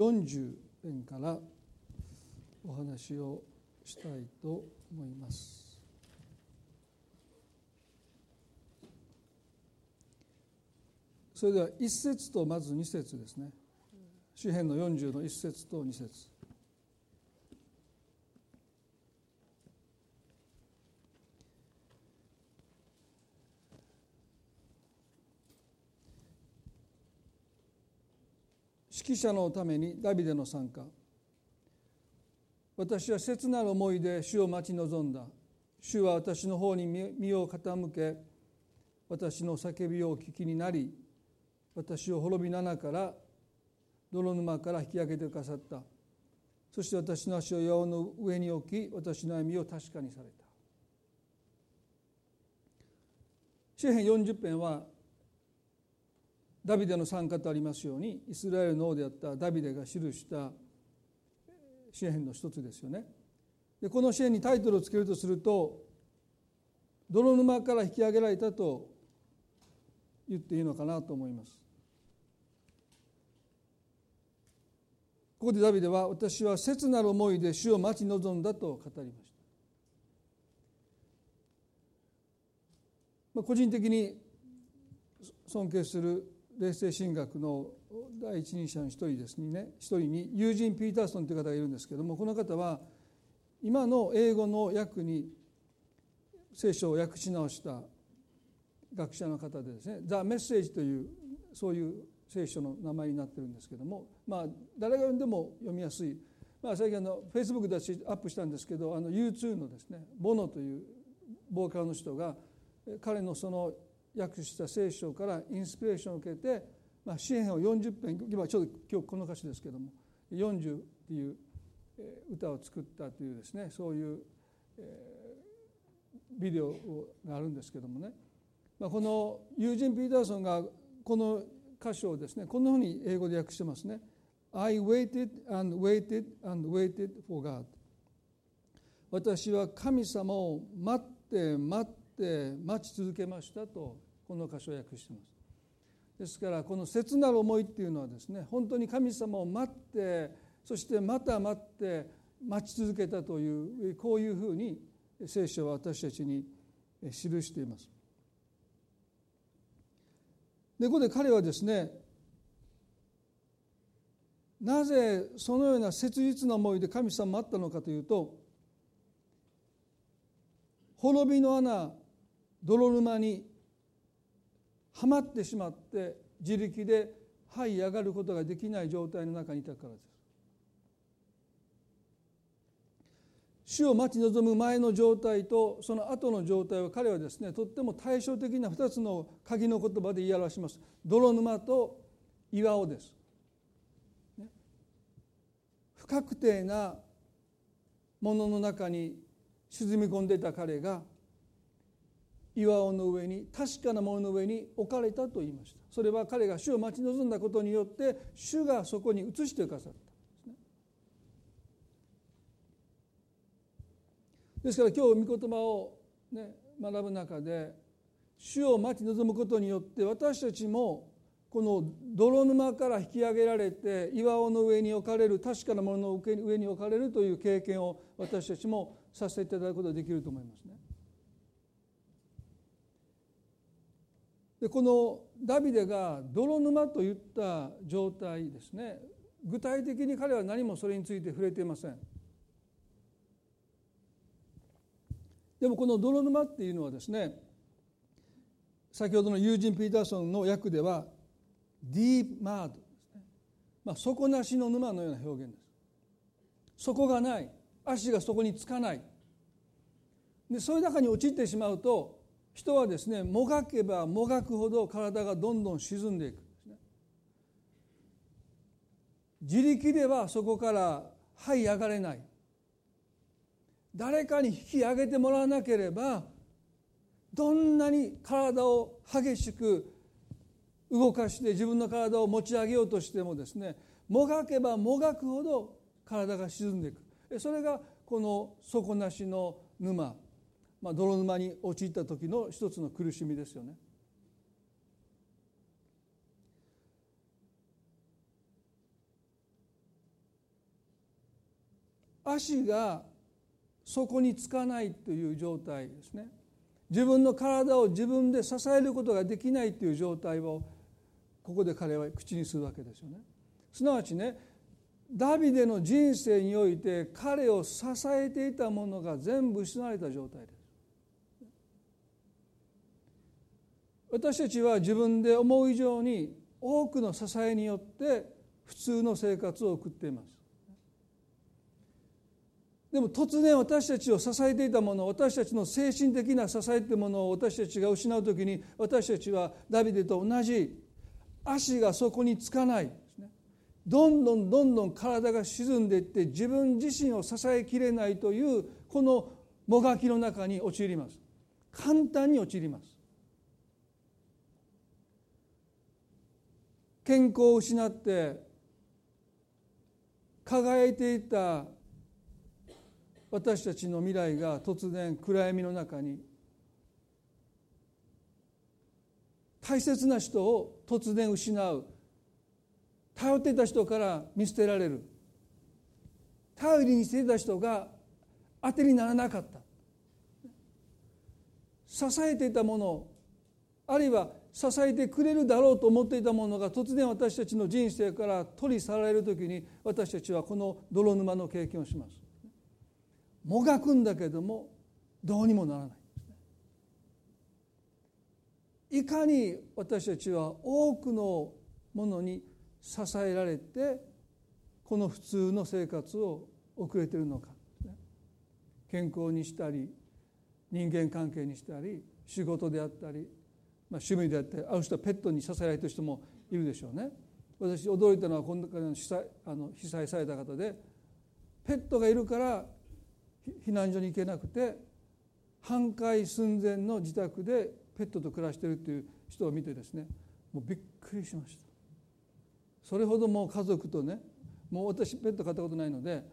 40編からお話をしたいと思います。それでは一節とまず二節ですね。詩編の40の一節と二節。指揮者のためにダビデの参加。私は切なる思いで主を待ち望んだ。主は私の方に身を傾け私の叫びをお聞きになり私を滅びの穴から泥沼から引き上げてくださった。そして私の足を岩の上に置き私の歩みを確かにされた。詩編40編はダビデの参加とありますようにイスラエルの王であったダビデが記した詩篇の一つですよね。でこの詩篇にタイトルをつけるとすると泥沼から引き上げられたと言っていいのかなと思います。ここでダビデは私は切なる思いで主を待ち望んだと語りました。まあ、個人的に尊敬する霊性神学の第一人者の一人ですね一人にユージン・ピーターソンという方がいるんですけどもこの方は今の英語の訳に聖書を訳し直した学者の方でですね「ザ・メッセージ」というそういう聖書の名前になってるんですけどもまあ誰が読んでも読みやすい、まあ、最近あのフェイスブックでアップしたんですけどあの U2 のですねボノというボーカルの人が彼のその訳した聖書からインスピレーションを受けて、まあ、詩篇を40編今ちょっと今日この歌詞ですけども40っていう歌を作ったというですねそういうビデオがあるんですけどもね、まあ、このユージン・ピーターソンがこの歌詞をですねこんなふうに英語で訳してますね。I waited and waited and waited for God 私は神様を待って待ってって待ち続けましたとこの箇所訳してます。ですからこの切なる思いっていうのはですね本当に神様を待ってそしてまた待って待ち続けたというこういうふうに聖書は私たちに記しています。でここで彼はですねなぜそのような切実な思いで神様待ったのかというと滅びの穴泥沼にはまってしまって自力で這い上がることができない状態の中にいたからです。死を待ち望む前の状態とその後の状態は彼はですねとっても対照的な2つの鍵の言葉で言い表します。泥沼と岩尾です。不確定なものの中に沈み込んでいた彼が岩尾の上に確かなものの上に置かれたと言いましたそれは彼が主を待ち望んだことによって主がそこに移してくださったですから今日御言葉を、ね、学ぶ中で主を待ち望むことによって私たちもこの泥沼から引き上げられて岩尾の上に置かれる確かなものの上に置かれるという経験を私たちもさせていただくことができると思いますね。でこのダビデが泥沼といった状態ですね。具体的に彼は何もそれについて触れていません。でもこの泥沼っていうのはですね先ほどのユージン・ピーターソンの訳ではディープマードですね、まあ、底なしの沼のような表現です。底がない。足がそこにつかない。でそういう中に陥ってしまうと人はですねもがけばもがくほど体がどんどん沈んでいく。自力ではそこから這い上がれない。誰かに引き上げてもらわなければどんなに体を激しく動かして自分の体を持ち上げようとしてもですねもがけばもがくほど体が沈んでいく。それがこの底なしの沼。まあ、泥沼に陥った時の一つの苦しみですよね。足が底につかないという状態ですね。自分の体を自分で支えることができないという状態をここで彼は口にするわけですよね。すなわちねダビデの人生において彼を支えていたものが全部失われた状態です。私たちは自分で思う以上に多くの支えによって普通の生活を送っています。でも突然私たちを支えていたもの私たちの精神的な支えというものを私たちが失う時に私たちはダビデと同じ足がそこにつかないどんどんどんどん体が沈んでいって自分自身を支えきれないというこのもがきの中に陥ります。簡単に陥ります。健康を失って輝いていた私たちの未来が突然暗闇の中に大切な人を突然失う頼っていた人から見捨てられる頼りにしていた人が当てにならなかった支えていたものあるいは支えてくれるだろうと思っていたものが突然私たちの人生から取り去られる時に私たちはこの泥沼の経験をします。もがくんだけどもどうにもならない。いかに私たちは多くのものに支えられてこの普通の生活を送れているのか。健康にしたり人間関係にしたり仕事であったり、まあ、趣味であったりある人はペットに支えられてる人もいるでしょうね。私驚いたのは今度被災あの被災された方でペットがいるから避難所に行けなくて半壊寸前の自宅でペットと暮らしているという人を見てですねもうびっくりしましたそれほどもう家族とねもう私ペット飼ったことないので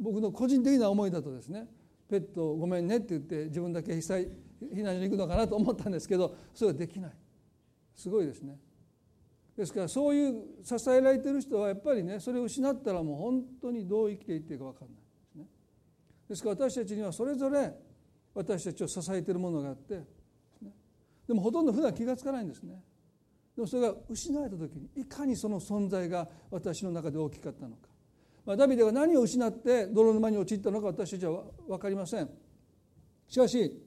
僕の個人的な思いだとですねペットごめんねって言って自分だけ被災避難所に行くのかなと思ったんですけどそれはできない。すごいですね。ですからそういう支えられてる人はやっぱりねそれを失ったらもう本当にどう生きていっていいか分かんないですね。ですから私たちにはそれぞれ私たちを支えているものがあってでもほとんど普段気が付かないんですね。でもそれが失われた時にいかにその存在が私の中で大きかったのか、まあ、ダビデは何を失って泥沼に陥ったのか私たちは分かりません。しかし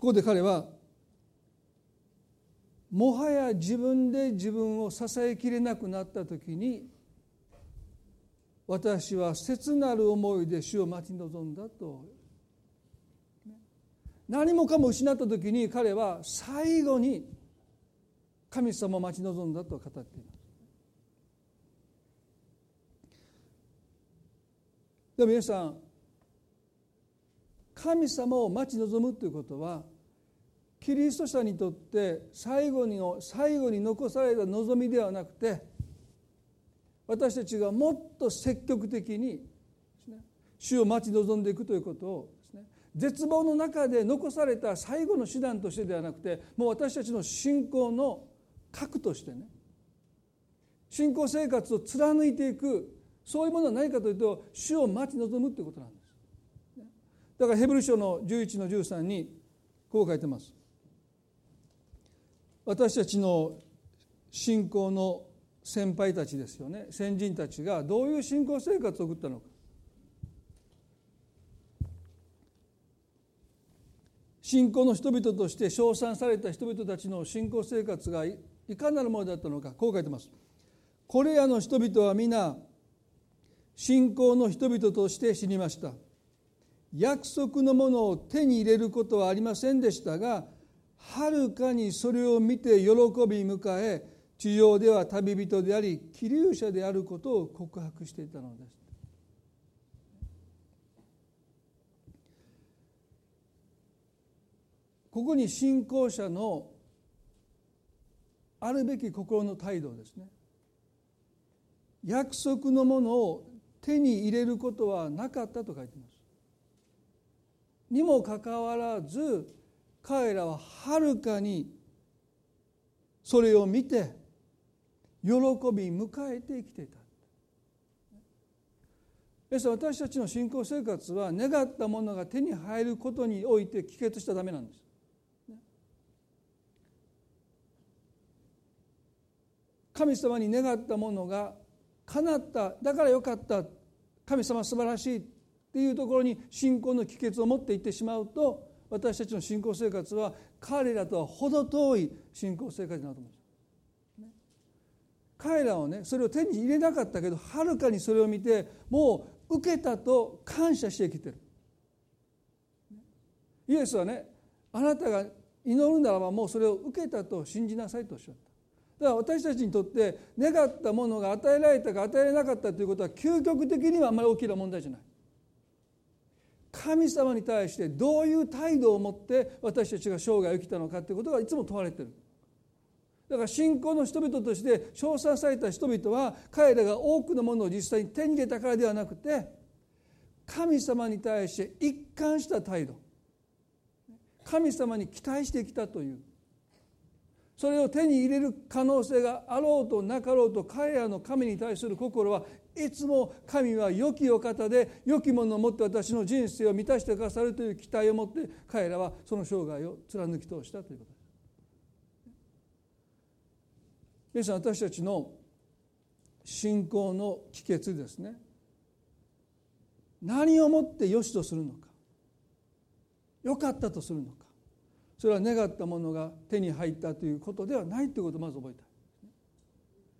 ここで彼はもはや自分で自分を支えきれなくなった時に私は切なる思いで主を待ち望んだと何もかも失った時に彼は最後に神様を待ち望んだと語っていますでも皆さん神様を待ち望むということはキリスト者にとって最後に最後に残された望みではなくて私たちがもっと積極的に主を待ち望んでいくということを絶望の中で残された最後の手段としてではなくてもう私たちの信仰の核としてね信仰生活を貫いていくそういうものは何かというと主を待ち望むということなんです。だからヘブル書の11の13にこう書いてます。私たちの信仰の先輩たちですよね先人たちがどういう信仰生活を送ったのか信仰の人々として称賛された人々たちの信仰生活がいかなるものだったのかこう書いてます。これらの人々は皆信仰の人々として死にました。約束のものを手に入れることはありませんでしたがはるかにそれを見て喜び迎え地上では旅人であり気流者であることを告白していたのです。ここに信仰者のあるべき心の態度ですね約束のものを手に入れることはなかったと書いてますにもかかわらず彼らははるかにそれを見て喜び迎えて生きていた。です私たちの信仰生活は願ったものが手に入ることにおいて帰結しちゃダメなんです。神様に願ったものが叶った。だからよかった。神様素晴らしいっていうところに信仰の帰結を持っていってしまうと私たちの信仰生活は彼らとは程遠い信仰生活になると思うんです。彼らはねそれを手に入れなかったけどはるかにそれを見てもう受けたと感謝してきてる。イエスはねあなたが祈るならばもうそれを受けたと信じなさいとおっしゃった。だから私たちにとって願ったものが与えられたか与えられなかったということは究極的にはあまり大きな問題じゃない。神様に対してどういう態度を持って私たちが生涯を生きたのかということがいつも問われてる。だから信仰の人々として称賛された人々は彼らが多くのものを実際に手に入れたからではなくて神様に対して一貫した態度神様に期待してきたというそれを手に入れる可能性があろうとなかろうと彼らの神に対する心はいつも神は良きお方で良きものを持って私の人生を満たしてくださるという期待を持って彼らはその生涯を貫き通したということ。です。皆さん私たちの信仰の帰結ですね。何をもって良しとするのか。良かったとするのか。それは願ったものが手に入ったということではないということをまず覚えたい。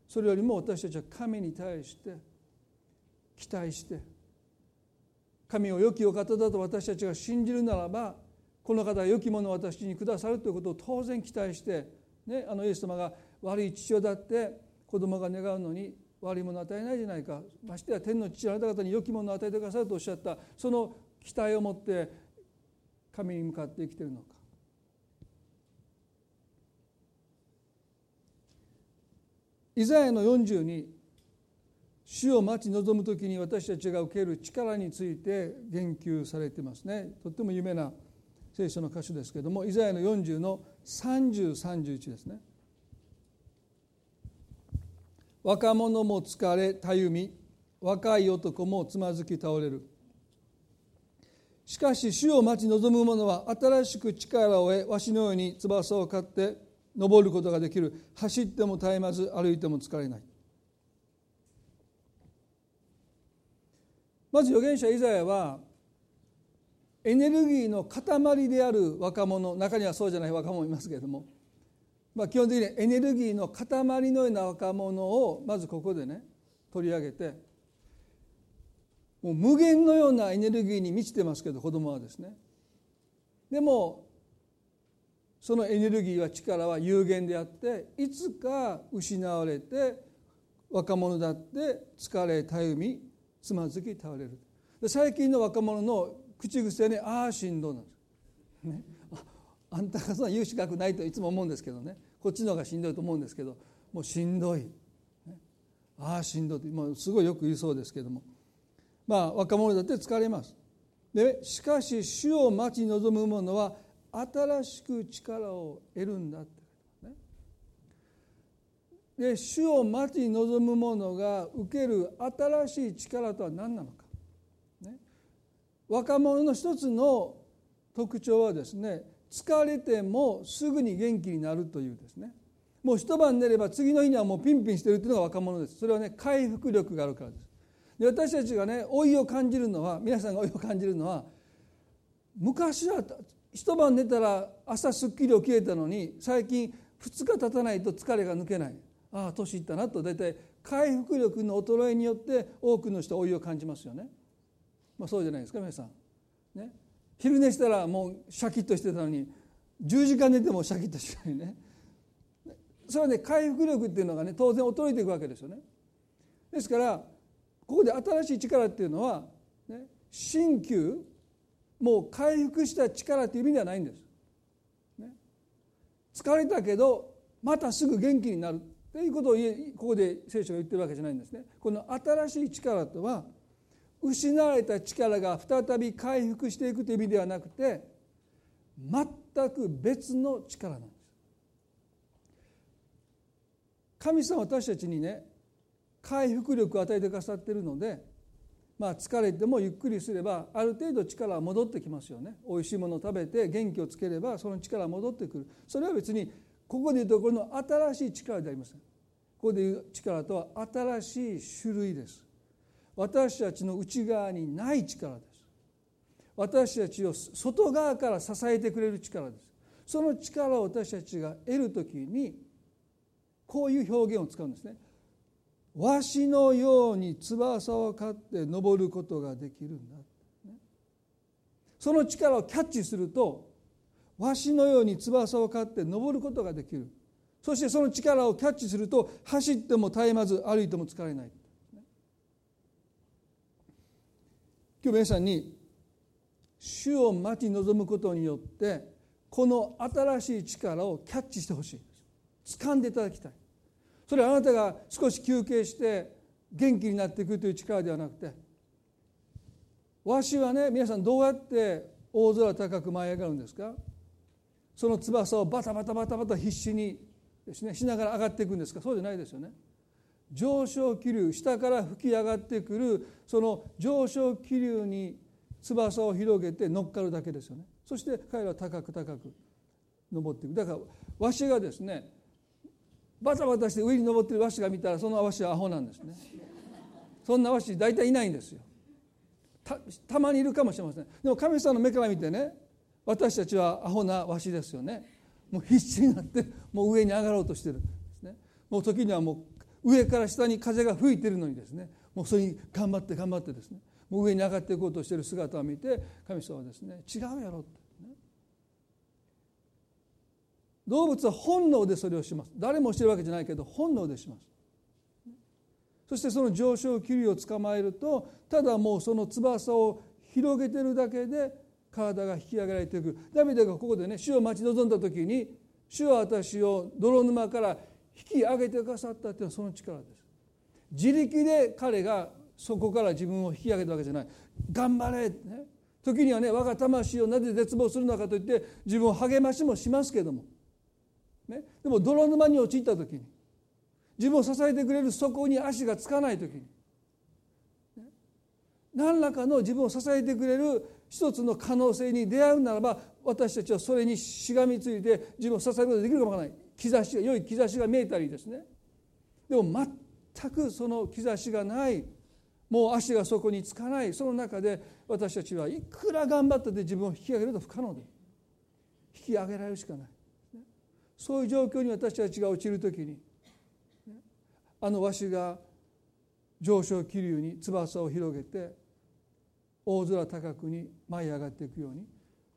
それよりも私たちは神に対して期待して神を良きお方だと私たちが信じるならばこの方が良きものを私にくださるということを当然期待して、ね、あのイエス様が悪い父親だって子供が願うのに悪いものを与えないじゃないか。ましてや天の父あなた方に良きものを与えてくださるとおっしゃったその期待を持って神に向かって生きているのか。イザヤの40に主を待ち望む時に私たちが受ける力について言及されてますね。とっても有名な聖書の箇所ですけどもイザヤの40の3031ですね。若者も疲れたゆみ。若い男もつまずき倒れる。しかし主を待ち望む者は新しく力を得わしのように翼を買って登ることができる。走っても絶えまず歩いても疲れない。まず預言者イザヤはエネルギーの塊である若者中にはそうじゃない若者もいますけれども、まあ、基本的にエネルギーの塊のような若者をまずここでね取り上げてもう無限のようなエネルギーに満ちてますけど子供はですね。でもそのエネルギーは力は有限であっていつか失われて若者だって疲れたゆみつまずき倒れる。で最近の若者の口癖ねああしんどなんです、ね、ああんたがそんな言う資格ないといつも思うんですけどね。こっちの方がしんどいと思うんですけどもうしんどい、ね、ああしんどいってもうすごいよく言いそうですけども。まあ若者だって疲れます。でしかし主を待ち望む者は新しく力を得るんだって、で主を待ち望む者が受ける新しい力とは何なのか、ね、若者の一つの特徴はですね疲れてもすぐに元気になるというですね。もう一晩寝れば次の日にはもうピンピンしてるっていうのが若者です。それはね回復力があるからです。で私たちがね老いを感じるのは皆さんが老いを感じるのは昔は一晩寝たら朝すっきり起きれたのに最近2日経たないと疲れが抜けない。ああ年いったなと大体回復力の衰えによって多くの人は老いを感じますよね、まあ、そうじゃないですか皆さん、ね、昼寝したらもうシャキッとしてたのに10時間寝てもシャキッとしないね。それはね回復力っていうのがね当然衰えていくわけですよね。ですからここで新しい力っていうのは、ね、新旧もう回復した力という意味ではないんです。ね、疲れたけどまたすぐ元気になる。ということをここで聖書が言ってるわけじゃないんですね。この新しい力とは失われた力が再び回復していくという意味ではなくて全く別の力なんです。神様私たちにね回復力を与えてくださっているのでまあ、疲れてもゆっくりすればある程度力は戻ってきますよねおいしいものを食べて元気をつければその力は戻ってくるそれは別にここでいうとこの新しい力でありませんここでいう力とは新しい種類です。私たちの内側にない力です。私たちを外側から支えてくれる力です。その力を私たちが得る時にこういう表現を使うんですね。わしのように翼を飼って登ることができるんだ。その力をキャッチするとわしのように翼を飼って登ることができる。そしてその力をキャッチすると走っても絶えまず歩いても疲れない。今日皆さんに主を待ち望むことによってこの新しい力をキャッチしてほしい。掴んでいただきたい。それはあなたが少し休憩して元気になっていくという力ではなくてわしはね皆さんどうやって大空高く舞い上がるんですか？その翼をバタバタバタバタ必死にですねしながら上がっていくんですか？そうじゃないですよね。上昇気流下から吹き上がってくるその上昇気流に翼を広げて乗っかるだけですよね。そして彼らは高く高く登っていく。だからわしがですねバタバタして上に登ってるワシが見たらそのワシはアホなんですね。そんなワシ大体いないんですよ。たまにいるかもしれません。でも神様の目から見てね私たちはアホなワシですよね。もう必死になってもう上に上がろうとしてるんですね。もう時にはもう上から下に風が吹いてるのにですね。もうそれに頑張って頑張ってですね。もう上に上がっていこうとしてる姿を見て神様はですね違うやろって動物は本能でそれをします。誰もしてるわけじゃないけど本能でします。そしてその上昇気流を捕まえるとただもうその翼を広げてるだけで体が引き上げられていく。ダビデがここでね主を待ち望んだ時に主は私を泥沼から引き上げてくださったっていうのはその力です。自力で彼がそこから自分を引き上げたわけじゃない。頑張れ、ね、時にはね我が魂をなぜ絶望するのかといって自分を励ましもしますけども。ね、でも泥沼に陥った時に自分を支えてくれる底に足がつかない時に、ね、何らかの自分を支えてくれる一つの可能性に出会うならば私たちはそれにしがみついて自分を支えることができるかもわからない。兆しが良い兆しが見えたりですね。でも全くその兆しがない。もう足がそこにつかない。その中で私たちはいくら頑張ったって自分を引き上げると不可能で。引き上げられるしかない。そういう状況に私たちが陥る時にあのわしが上昇気流に翼を広げて大空高くに舞い上がっていくように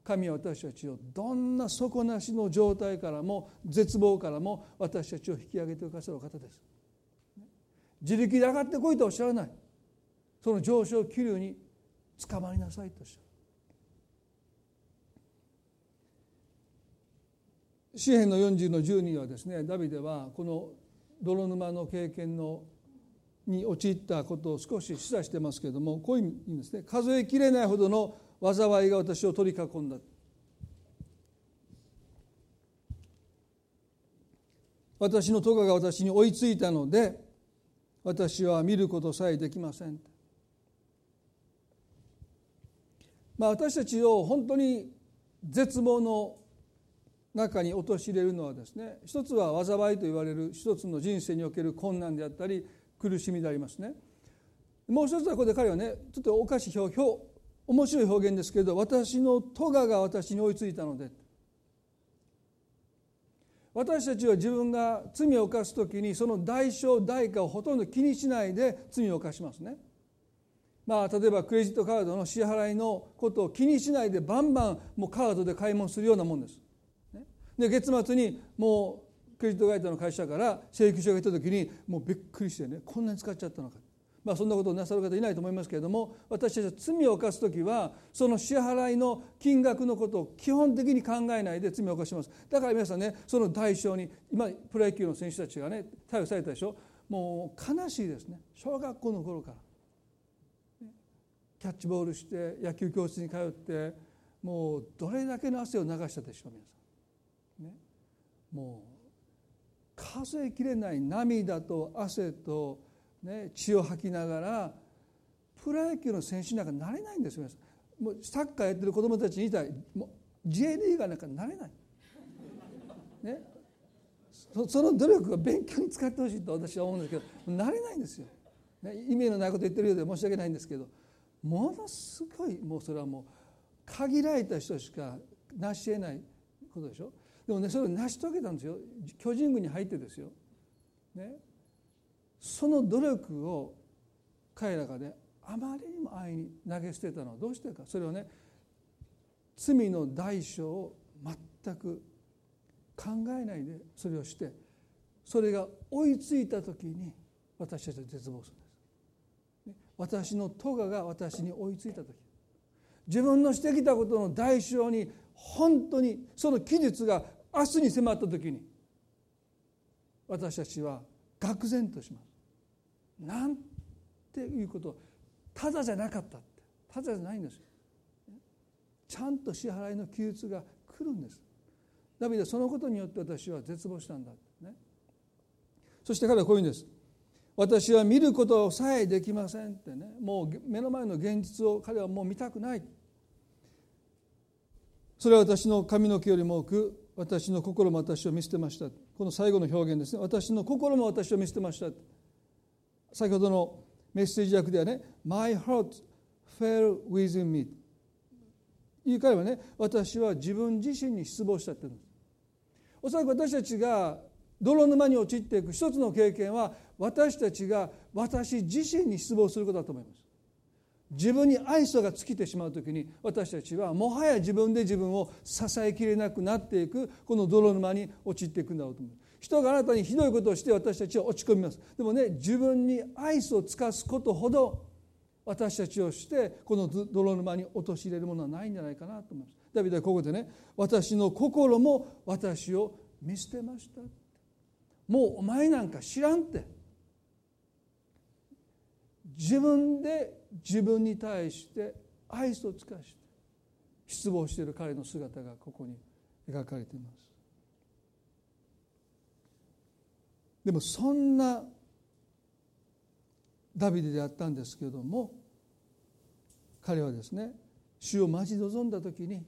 神は私たちをどんな底なしの状態からも絶望からも私たちを引き上げてくださる方です。自力で上がってこいとおっしゃらない。その上昇気流に捕まりなさいとおっしゃる。詩篇の40の12はですねダビデはこの泥沼の経験のに陥ったことを少し示唆してますけれどもこういう意味ですね数えきれないほどの災いが私を取り囲んだ。私の咎が私に追いついたので私は見ることさえできません。まあ私たちを本当に絶望の中に陥れるのはですね一つは災いと言われる一つの人生における困難であったり苦しみでありますねもう一つはここで彼はねちょっとおかしい表表面白い表現ですけど私の咎が私に追いついたので私たちは自分が罪を犯す時にその代償代価をほとんど気にしないで罪を犯しますね。まあ、例えばクレジットカードの支払いのことを気にしないでバンバンもうカードで買い物するようなもんです。ねで月末にもクレジット会社の会社から請求書が来た時にもうびっくりしてねこんなに使っちゃったのか。まあそんなことをなさる方いないと思いますけれども私たちは罪を犯す時はその支払いの金額のことを基本的に考えないで罪を犯します。だから皆さんねその代償に今プロ野球の選手たちがね逮捕されたでしょ。もう悲しいですね。小学校の頃から。キャッチボールして野球教室に通ってもうどれだけの汗を流したでしょう皆さん。ね。もう数えきれない涙と汗と、ね、血を吐きながらプロ野球の選手なんかなれないんですよもうサッカーやってる子供たちにいたらもう J リーガーなんかなれない。ね、その努力が勉強に使ってほしいと私は思うんですけどなれないんですよ。ね、意味のないこと言ってるようで申し訳ないんですけどものすごいもうそれはもう限られた人しか成し得ないことでしょでもねそれを成し遂げたんですよ。巨人軍に入ってですよ。ね、その努力を彼らがねあまりにも愛に投げ捨てたのはどうしてか。それはね罪の代償を全く考えないでそれをしてそれが追いついた時に私たちは絶望するんです。私の咎が私に追いついた時。自分のしてきたことの代償に本当にその期日が明日に迫った時に私たちは愕然とします。なんていうことただじゃなかったってただじゃないんです。ちゃんと支払いの記述が来るんです。ダビデそのことによって私は絶望したんだね。そして彼はこういうんです。私は見ることさえできませんってねもう目の前の現実を彼はもう見たくないそれは私の髪の毛よりも多く私の心も私を見捨てました。この最後の表現ですね。私の心も私を見捨てました。先ほどのメッセージ訳ではね「My heart fell within me」言い換えはね私は自分自身に失望したって言うんです。おそらく私たちが泥沼に陥っていく一つの経験は私たちが私自身に失望することだと思います。自分に愛想が尽きてしまう時に私たちはもはや自分で自分を支えきれなくなっていくこの泥沼に陥っていくんだろうと思う。人があなたにひどいことをして私たちは落ち込みます。でもね自分に愛想を尽かすことほど私たちをしてこの泥沼に陥れるものはないんじゃないかなと思います。ダビデはここでね私の心も私を見捨てましたもうお前なんか知らんって。自分で自分に対して愛想を尽かして失望している彼の姿がここに描かれています。でもそんなダビデであったんですけれども彼はですね主を待ち望んだ時に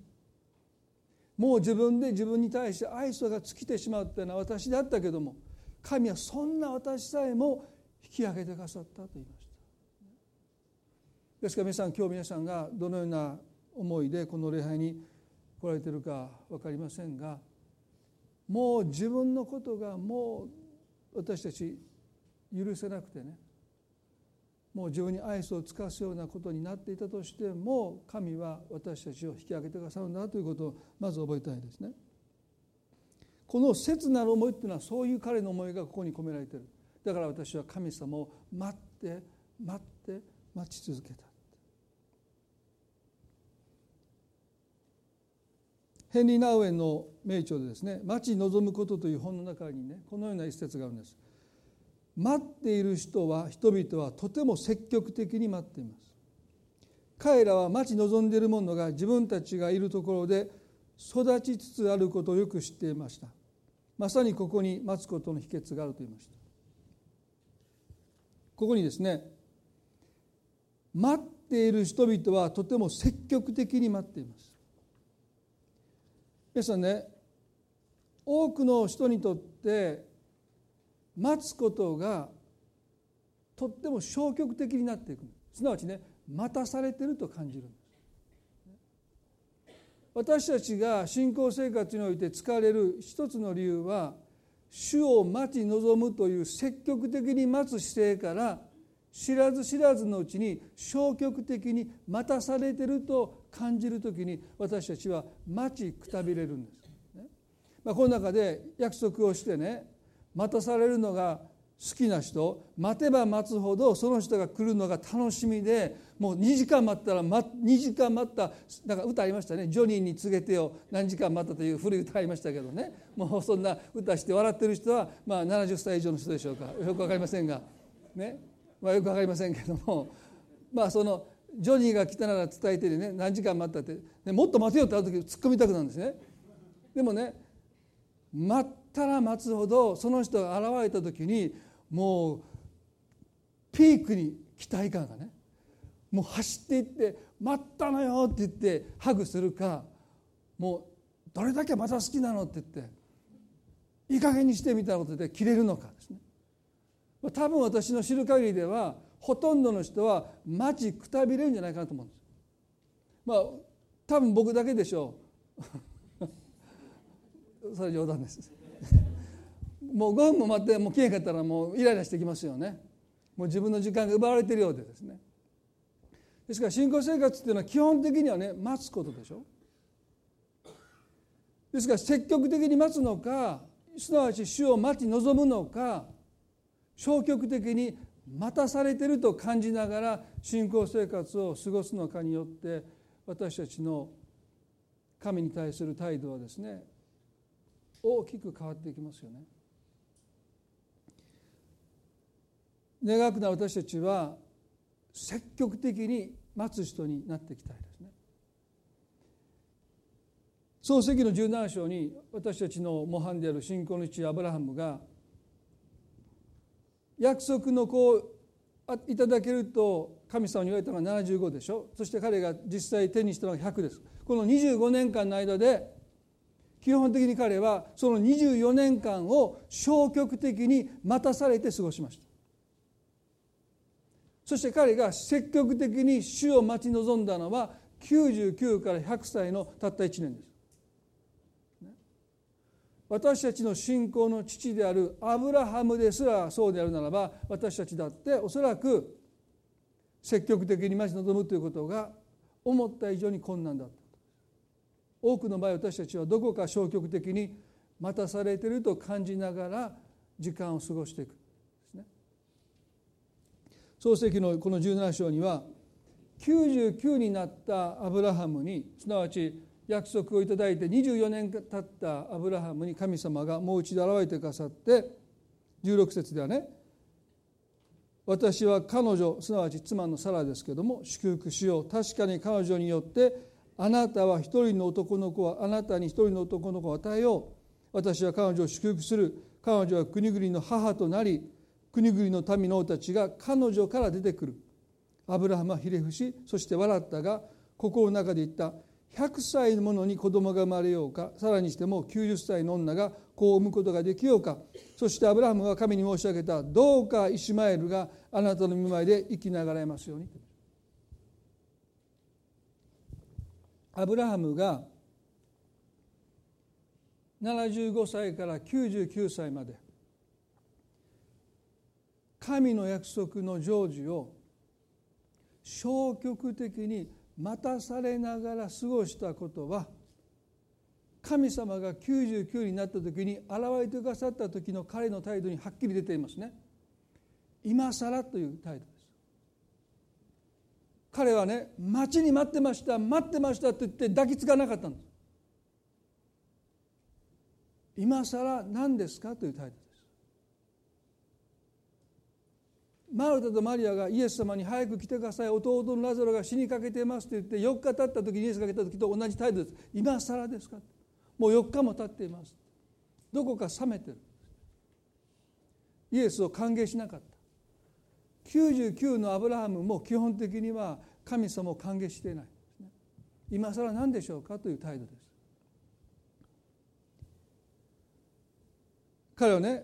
もう自分で自分に対して愛想が尽きてしまうというのは私であったけども神はそんな私さえも引き上げてくださったと言いましたですから皆さん今日皆さんがどのような思いでこの礼拝に来られているか分かりませんがもう自分のことがもう私たち許せなくてねもう自分に愛想を尽かすようなことになっていたとしても神は私たちを引き上げてくださるんだということをまず覚えたいですね。この切なる思いっていうのはそういう彼の思いがここに込められているだから私は神様を待って待って待ち続けたヘンリー・ナウエンの名著でですね「待ち望むこと」という本の中にねこのような一節があるんです。待っている人は人々はとても積極的に待っています。彼らは待ち望んでいるものが自分たちがいるところで育ちつつあることをよく知っていました。まさにここに待つことの秘訣があると言いました。ここにですね待っている人々はとても積極的に待っています。皆さんね。多くの人にとって待つことがとっても消極的になっていく。すなわちね待たされてると感じるんです。私たちが信仰生活において疲れる一つの理由は主を待ち望むという積極的に待つ姿勢から知らず知らずのうちに消極的に待たされてると感じる時に私たちは待ちくたびれるんです。まあ、この中で約束をしてね待たされるのが好きな人待てば待つほどその人が来るのが楽しみでもう2時間待ったら2時間待ったなんか歌ありましたね「ジョニーに告げてよ何時間待った」という古い歌ありましたけどね。もうそんな歌して笑ってる人はまあ70歳以上の人でしょうか。よく分かりませんが。ね、まあ、よく分かりませんけども まあそのジョニーが来たなら伝えてね何時間待ったって、ね、もっと待てよってある時突っ込みたくなるんですねでもね待ったら待つほどその人が現れた時にもうピークに期待感がねもう走っていって「待ったのよ」って言ってハグするかもう「どれだけまた好きなの?」って言って「いい加減にして」みたいなことで切れるのかですね多分私の知る限りではほとんどの人は待ちくたびれるんじゃないかなと思うんです。まあ多分僕だけでしょう。それ冗談です。もう5分も待ってもう消えかったらもうイライラしてきますよね。もう自分の時間が奪われているようでですね。ですから信仰生活っていうのは基本的にはね待つことでしょ。ですから積極的に待つのかすなわち主を待ち望むのか消極的に待たされていると感じながら信仰生活を過ごすのかによって私たちの神に対する態度はですね大きく変わっていきますよね。願くな私たちは積極的に待つ人になっていきたいですね。創世記の17章に私たちの模範である信仰の父アブラハムが約束の子をいただけると神様に言われたのが75でしょ？そして彼が実際手にしたのが100です。この25年間の間で基本的に彼はその24年間を消極的に待たされて過ごしました。そして彼が積極的に主を待ち望んだのは99から100歳のたった1年です。私たちの信仰の父であるアブラハムですらそうであるならば私たちだっておそらく積極的に待ち望むということが思った以上に困難だった。多くの場合私たちはどこか消極的に待たされていると感じながら時間を過ごしていく。ですね。創世記のこの17章には99になったアブラハムにすなわち約束をいただいて24年経ったアブラハムに神様がもう一度現れてくださって16節ではね私は彼女すなわち妻のサラですけども祝福しよう。確かに彼女によってあなたは一人の男の子はあなたに一人の男の子を与えよう。私は彼女を祝福する。彼女は国々の母となり国々の民の王たちが彼女から出てくる。アブラハムはひれ伏しそして笑ったが心の中で言った。100歳の者に子供が生まれようかさらにしても90歳の女が子を産むことができようか。そしてアブラハムは神に申し上げたどうかイシマエルがあなたの見舞いで生きながらえますように。アブラハムが75歳から99歳まで神の約束の成就を消極的に待たされながら過ごしたことは神様が99になった時に現れてくださった時の彼の態度にはっきり出ていますね。今更という態度です。彼はね待ちに待ってました待ってましたと言って抱きつかなかったんです。今更何ですかという態度マルタとマリアがイエス様に早く来てください。弟のラザロが死にかけていますと言って4日経った時にイエスが来た時と同じ態度です。今更ですかもう4日も経っていますどこか冷めてる。イエスを歓迎しなかった。99のアブラハムも基本的には神様を歓迎していない。今更何でしょうかという態度です。彼はね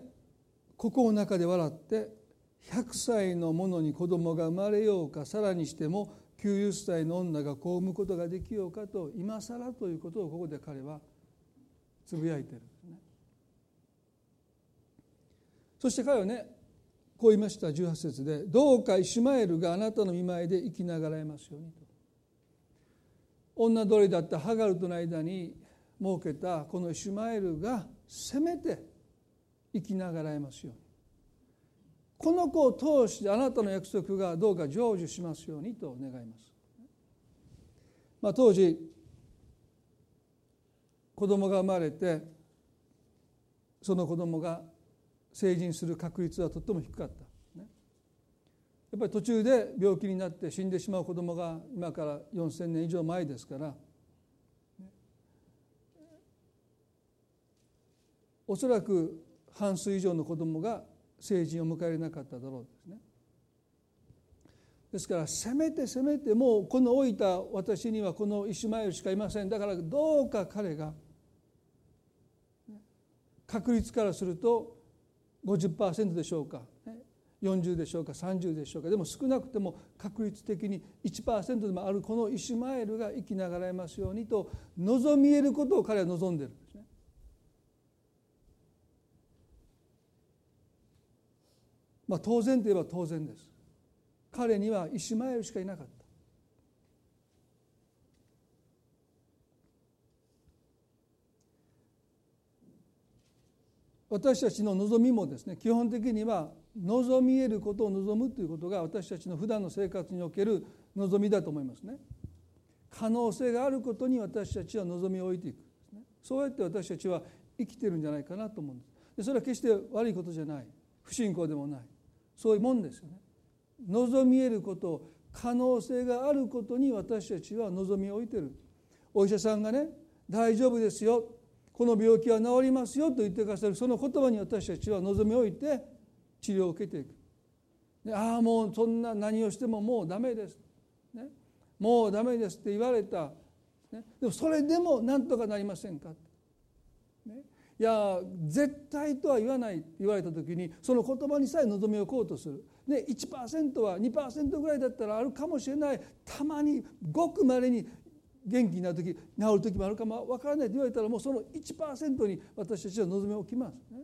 心の中で笑って100歳の者に子供が生まれようかさらにしても90歳の女が子を産むことができようかと今更ということをここで彼はつぶやいてるんですね。そして彼はねこう言いました18節で「どうかイシュマエルがあなたの見舞いで生きながらえますように」と。女通りだったハガルとの間に設けたこのイシュマエルがせめて生きながらえますように。この子を通してあなたの約束がどうか成就しますようにと願います。まあ、当時子供が生まれてその子供が成人する確率はとっても低かった。やっぱり途中で病気になって死んでしまう子供が今から4,000年以上前ですからおそらく半数以上の子供が成人を迎えれなかっただろうですね。ですからせめてせめてもうこの老いた私にはこのイシュマエルしかいません。だからどうか彼が確率からすると50%でしょうか40でしょうか30でしょうか。でも少なくても確率的に1%でもあるこのイシュマエルが生きながらえますようにと望み得ることを彼は望んでいるんですね。まあ当然といえば当然です。彼にはイシマエルしかいなかった。私たちの望みもですね基本的には望み得ることを望むということが私たちの普段の生活における望みだと思いますね。可能性があることに私たちは望みを置いていく。そうやって私たちは生きてるんじゃないかなと思うんです。でそれは決して悪いことじゃない不信仰でもないそういうもんですよね。望み得ること可能性があることに私たちは望みを置いている。お医者さんがね大丈夫ですよ。この病気は治りますよと言ってくださる。その言葉に私たちは望みを置いて治療を受けていく。でああもうそんな何をしてももうダメです、ね、もうダメですって言われた、ね、でもそれでも何とかなりませんか、ね、いや絶対とは言わない言われた時にその言葉にさえ望みを置こうとする。で1%は2%ぐらいだったらあるかもしれないたまにごくまれに元気になる時治る時もあるかもわからないと言われたらもうその1%に私たちは望みを置きますね。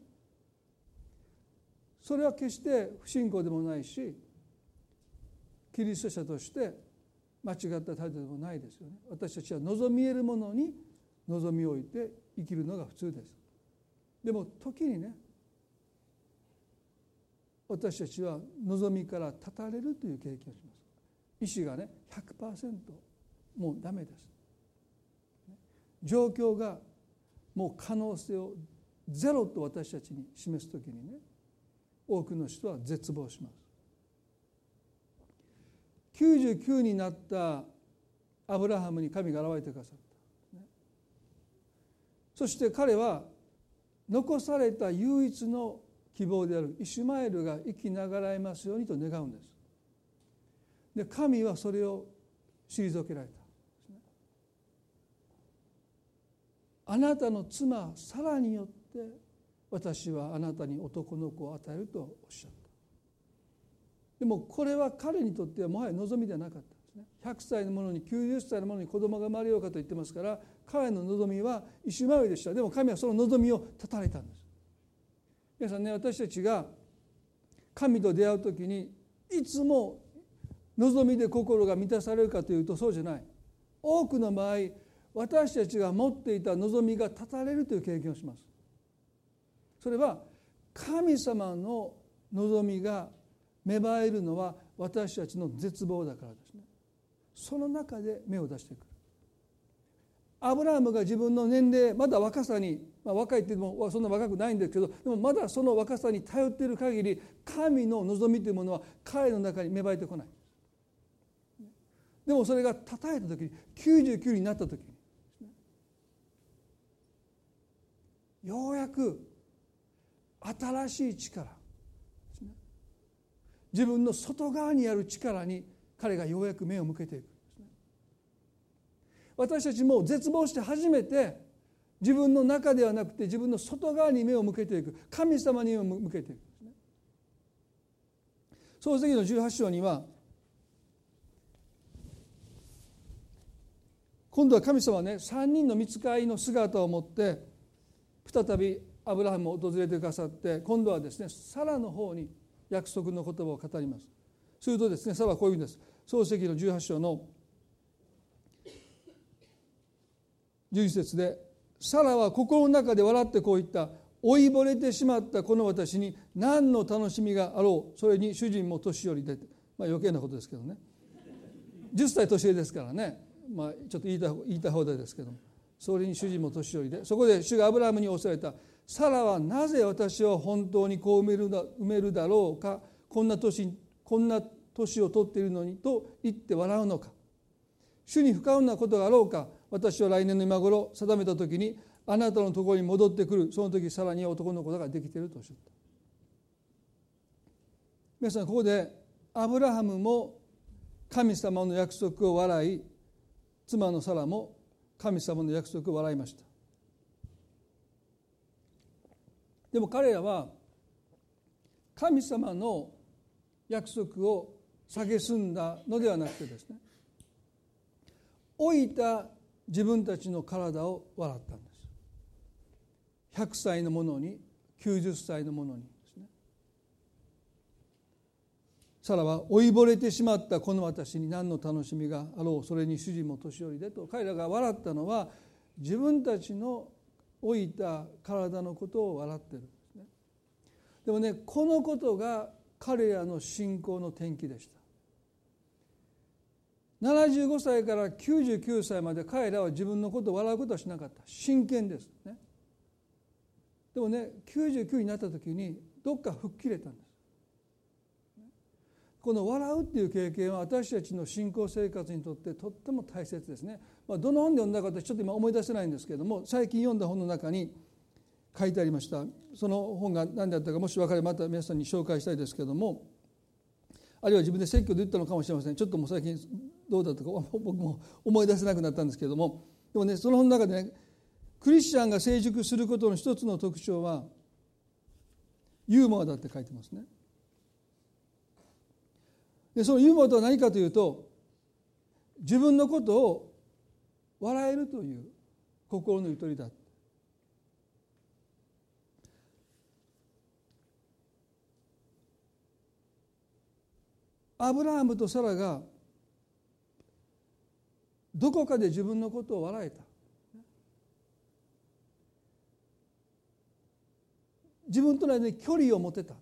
それは決して不信仰でもないしキリスト者として間違った態度でもないですよね私たちは望み得るものに望みを置いて生きるのが普通ですでも時にね私たちは望みから断たれるという経験をします。意思がね100%もうダメです。状況がもう可能性をゼロと私たちに示す時にね多くの人は絶望します。99になったアブラハムに神が現れてくださった、そして彼は残された唯一の希望である。イシュマエルが生きながらえますようにと願うんです。で神はそれを退けられた。あなたの妻サラによって私はあなたに男の子を与えるとおっしゃった。でもこれは彼にとってはもはや望みではなかったんですね。100歳の者に90歳の者に子供が生まれようかと言ってますから彼の望みはイシュマエルでした。でも神はその望みを断たれたんです。皆さんね私たちが神と出会う時にいつも望みで心が満たされるかというとそうじゃない。多くの場合私たちが持っていた望みが断たれるという経験をします。それは神様の望みが芽生えるのは私たちの絶望だからですね。その中で芽を出してく。アブラハムが自分の年齢まだ若さに、まあ、若いって言ってもそんな若くないんですけどでもまだその若さに頼っている限り神の望みというものは彼の中に芽生えてこない。でもそれが叩いた時に99になった時にようやく新しい力自分の外側にある力に彼がようやく目を向けていく。私たちも絶望して初めて自分の中ではなくて自分の外側に目を向けていく。神様に目を向けていく創世記の18章には今度は神様はね3人の見つかりの姿を持って再びアブラハムを訪れてくださって今度はですねサラの方に約束の言葉を語ります。するとですねサラはこういうんです。創世記の18章の11節でサラは心の中で笑ってこう言った。老いぼれてしまったこの私に何の楽しみがあろう。それに主人も年寄りで。まあ余計なことですけどね。10歳年上ですからね。まあちょっと言いた言いた放題ですけども。それに主人も年寄りで。そこで主がアブラハムにおされた。サラはなぜ私を本当にこう埋めるだ埋めるだろうか。こんな年こんな年を取っているのにと言って笑うのか。主に不可能なことがあろうか。私は来年の今頃定めた時にあなたのところに戻ってくるその時さらに男の子ができているとおっしゃった。皆さんここでアブラハムも神様の約束を笑い妻のサラも神様の約束を笑いました。でも彼らは神様の約束を蔑んだのではなくてですね老いた自分たちの体を笑ったんです。100歳のものに90歳のものにですね。サラは老いぼれてしまったこの私に何の楽しみがあろう。それに主人も年寄りでと。彼らが笑ったのは自分たちの老いた体のことを笑ってるんですね。でもねこのことが彼らの信仰の転機でした。75歳から99歳まで彼らは自分のことを笑うことはしなかった。真剣ですね。でもね99になった時にどっか吹っ切れたんです。この笑うっていう経験は私たちの信仰生活にとってとっても大切ですね、まあ、どの本で読んだか私ちょっと今思い出せないんですけれども最近読んだ本の中に書いてありました。その本が何であったかもし分かればまた皆さんに紹介したいですけれどもあるいは自分で説教で言ったのかもしれません。ちょっともう最近どうだったか 僕も思い出せなくなったんですけれどもでもねその本の中でねクリスチャンが成熟することの一つの特徴はユーモアだって書いてますね。でそのユーモアとは何かというと自分のことを笑えるという心のゆとりだアブラハムとサラがどこかで自分のことを笑えた。自分との間に距離を持てた。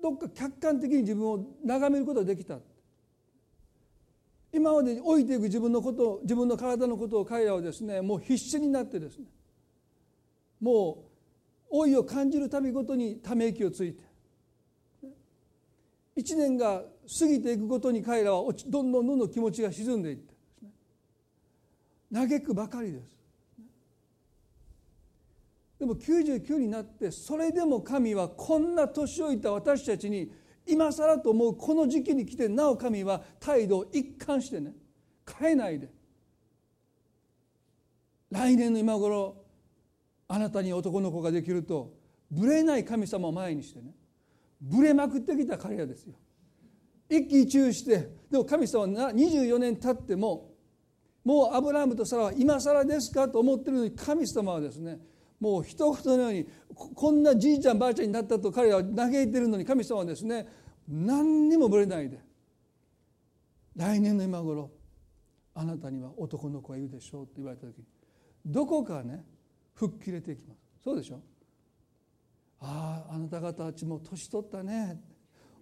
どっか客観的に自分を眺めることができた。今まで置いていく自分のこと自分の体のことを彼らはですねもう必死になってですねもう老いを感じるたびごとにため息をついて一年が過ぎていくごとに彼らはどんどんどんどん気持ちが沈んでいって嘆くばかりです。でも99になってそれでも神はこんな年老いた私たちに今更と思うこの時期に来てなお神は態度を一貫してね変えないで。来年の今頃あなたに男の子ができるとぶれない神様を前にしてねぶれまくってきた彼らですよ。一喜一憂してでも神様は24年経ってももうアブラハムとサラは今更ですかと思ってるのに神様はですねもう一言のようにこんなじいちゃんばあちゃんになったと彼は嘆いてるのに神様はですね何にもぶれないで来年の今頃あなたには男の子がいるでしょうって言われた時どこかね吹っ切れていきます。そうでしょあああなた方たちも年取ったね。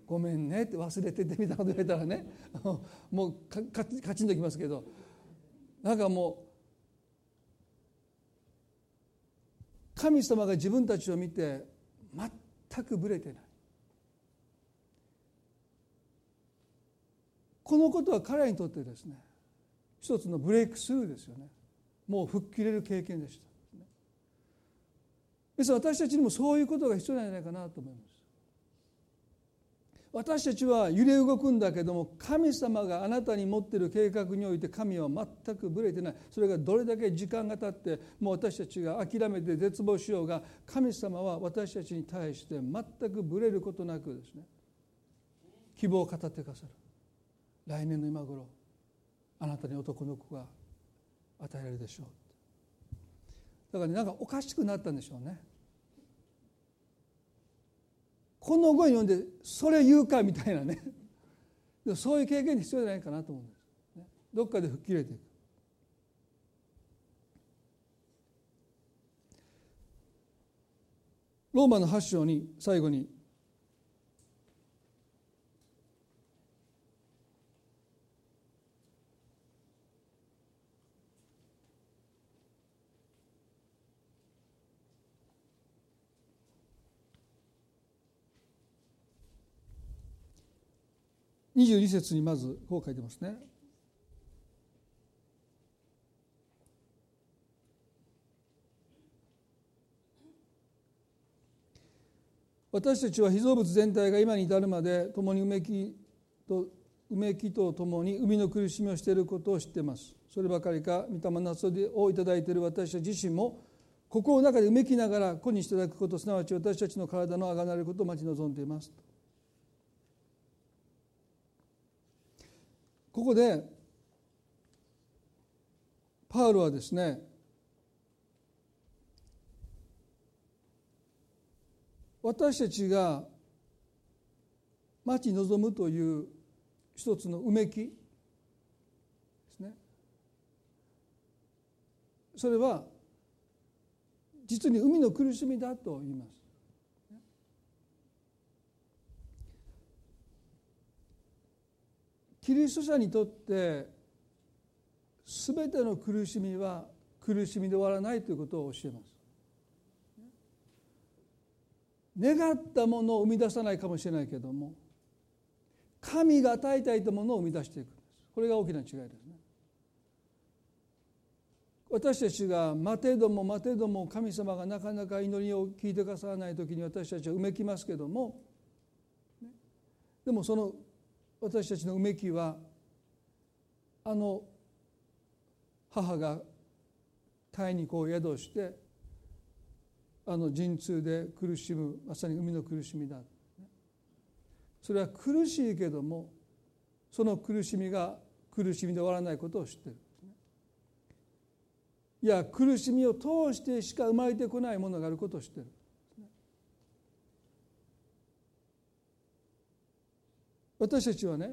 ごめんねって忘れててみたいなこと言われたらね もうカチンときますけどなんかもう神様が自分たちを見て全くぶれてない。このことは彼らにとってですね一つのブレイクスルーですよね。もう吹っ切れる経験でした。です私たちにもそういうことが必要なんじゃないかなと思います。私たちは揺れ動くんだけども神様があなたに持っている計画において神は全くぶれてない。それがどれだけ時間が経ってもう私たちが諦めて絶望しようが神様は私たちに対して全くぶれることなくですね。希望を語ってくださる。来年の今頃あなたに男の子が与えられるでしょうだからねなんかおかしくなったんでしょうね。この語読んでそれ言うかみたいなね。そういう経験必要じゃないかなと思うんです、ね、どっかで吹っ切れていく。ローマの8章に最後に22節にまずこう書いてますね。私たちは被造物全体が今に至るまで共にうめきとうめきとともに海の苦しみをしていることを知っていますそればかりか御霊の夏をいただいている私たち自身も心の中でうめきながら子にしていただくことすなわち私たちの体のあがなることを待ち望んでいますここでパウロはですね私たちが待ち望むという一つのうめきですねそれは実に海の苦しみだと言います。キリスト者にとって全ての苦しみは苦しみで終わらないということを教えます。願ったものを生み出さないかもしれないけども神が与えたいとものを生み出していくんです。これが大きな違いですね。私たちが待てども待てども神様がなかなか祈りを聞いてくださらない時に私たちはうめきますけどもでもその私たちのうめきはあの母が胎にこう宿してあの陣痛で苦しむまさに海の苦しみだ。それは苦しいけどもその苦しみが苦しみで終わらないことを知ってる。いや苦しみを通してしか生まれてこないものがあることを知ってる。私たちはね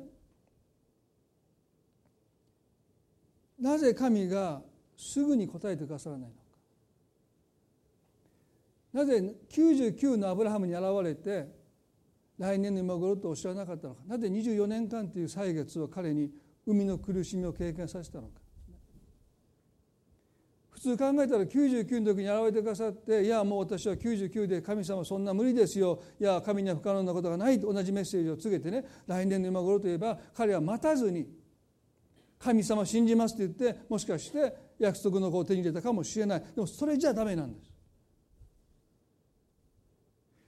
なぜ神がすぐに答えてくださらないのか。なぜ99のアブラハムに現れて来年の今頃とおっしゃらなかったのか。なぜ24年間という歳月を彼に生みの苦しみを経験させたのか。普通考えたら99の時に現れてくださっていやもう私は99で神様そんな無理ですよ。いや神には不可能なことがない。と同じメッセージを告げてね来年の今頃といえば彼は待たずに神様信じますと言ってもしかして約束の子を手に入れたかもしれない。でもそれじゃダメなんです。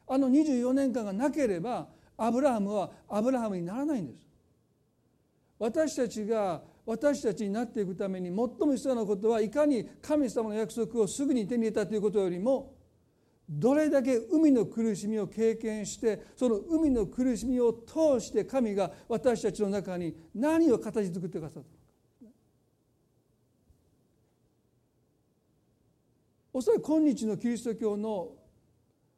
あの24年間がなければアブラハムはアブラハムにならないんです。私たちが私たちになっていくために最も必要なことはいかに神様の約束をすぐに手に入れたということよりもどれだけ海の苦しみを経験してその海の苦しみを通して神が私たちの中に何を形作ってくださったのか。おそらく今日のキリスト教の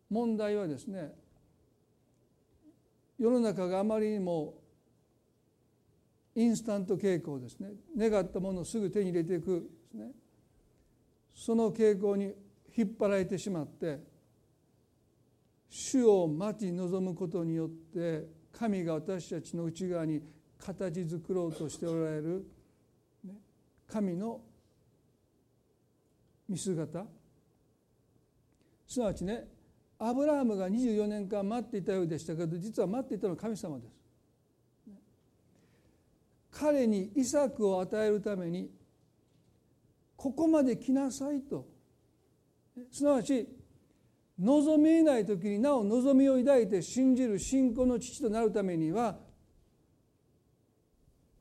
問題はですね世の中があまりにもインスタント傾向ですね。願ったものをすぐ手に入れていくですね。その傾向に引っ張られてしまって主を待ち望むことによって神が私たちの内側に形作ろうとしておられる神の見姿。すなわちねアブラハムが24年間待っていたようでしたけど実は待っていたのは神様です。彼にイサクを与えるためにここまで来なさいと。すなわち望みない時になお望みを抱いて信じる信仰の父となるためには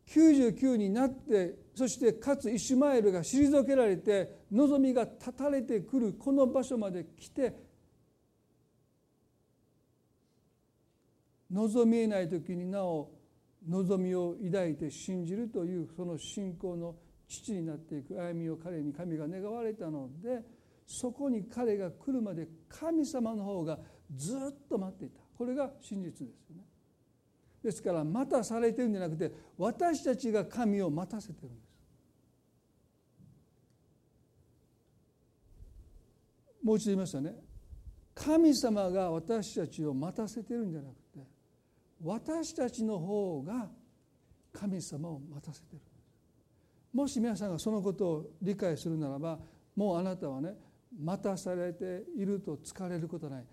99になってそしてかつイシュマエルが退けられて望みが断たれてくるこの場所まで来て望みえない時になお望みを抱いて信じるというその信仰の父になっていく歩みを彼に神が願われたのでそこに彼が来るまで神様の方がずっと待っていたこれが真実ですよね。ですから待たされてるんじゃなくて私たちが神を待たせてるんです。もう一度言いましたね神様が私たちを待たせてるんじゃなくて私たちの方が神様を待たせてる。もし皆さんがそのことを理解するならばもうあなたはね待たされていると疲れることない。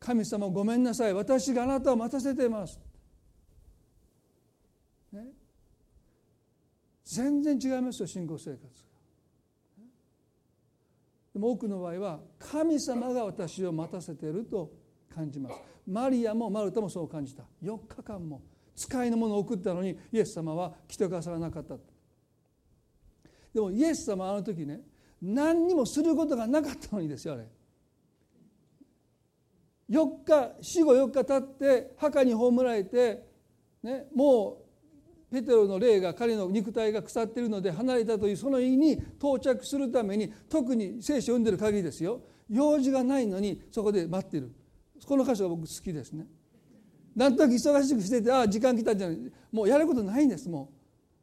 神様ごめんなさい。私があなたを待たせています、ね、全然違いますよ信仰生活が。でも多くの場合は神様が私を待たせていると感じます。マリアもマルタもそう感じた。4日間も使いのものを送ったのにイエス様は来てくださらなかった。でもイエス様はあの時ね何にもすることがなかったのにですよあれ。4日死後4日経って墓に葬られて、ね、もうペテロの霊が彼の肉体が腐っているので離れたというその意に到着するために特に聖書を読んでる限りですよ。用事がないのにそこで待っている。この箇所が僕好きですね。なんとなく忙しくしててああ時間来たんじゃないもうやることないんですも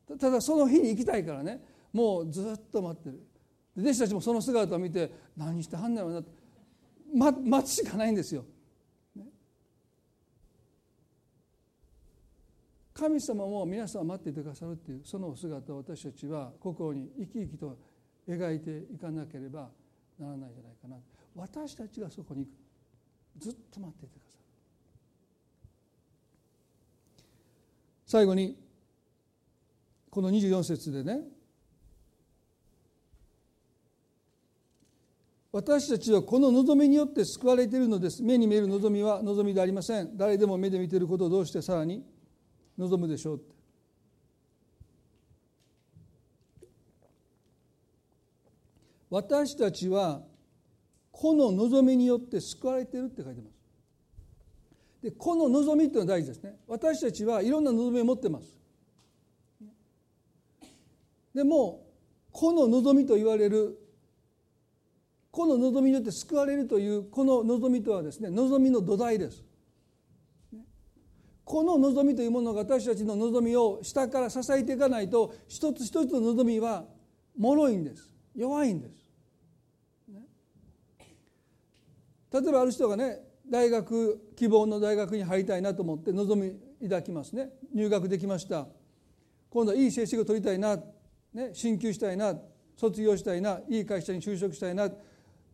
う。ただその日に行きたいからね。もうずっと待ってる。弟子たちもその姿を見て何してはんねやろな、ま、待つしかないんですよ。神様も皆さん待っていてくださるっていうそのお姿を私たちは心に生き生きと描いていかなければならないんじゃないかな。私たちがそこに行く。ずっと待っていてくださる最後にこの24節でね。私たちはこの望みによって救われているのです。目に見える望みは望みでありません。誰でも目で見ていることをどうしてさらに望むでしょうって。私たちはこの望みによって救われているって書いてます。でこの望みっていうのは大事ですね。私たちはいろんな望みを持ってます。でもこの望みと言われるこの望みによって救われるというこの望みとはですね望みの土台です。この望みというものが私たちの望みを下から支えていかないと一つ一つの望みは脆いんです。弱いんです。例えばある人がね大学希望の大学に入りたいなと思って望み抱きますね。入学できました。今度はいい成績を取りたいな、ね、進級したいな。卒業したいな。いい会社に就職したいな。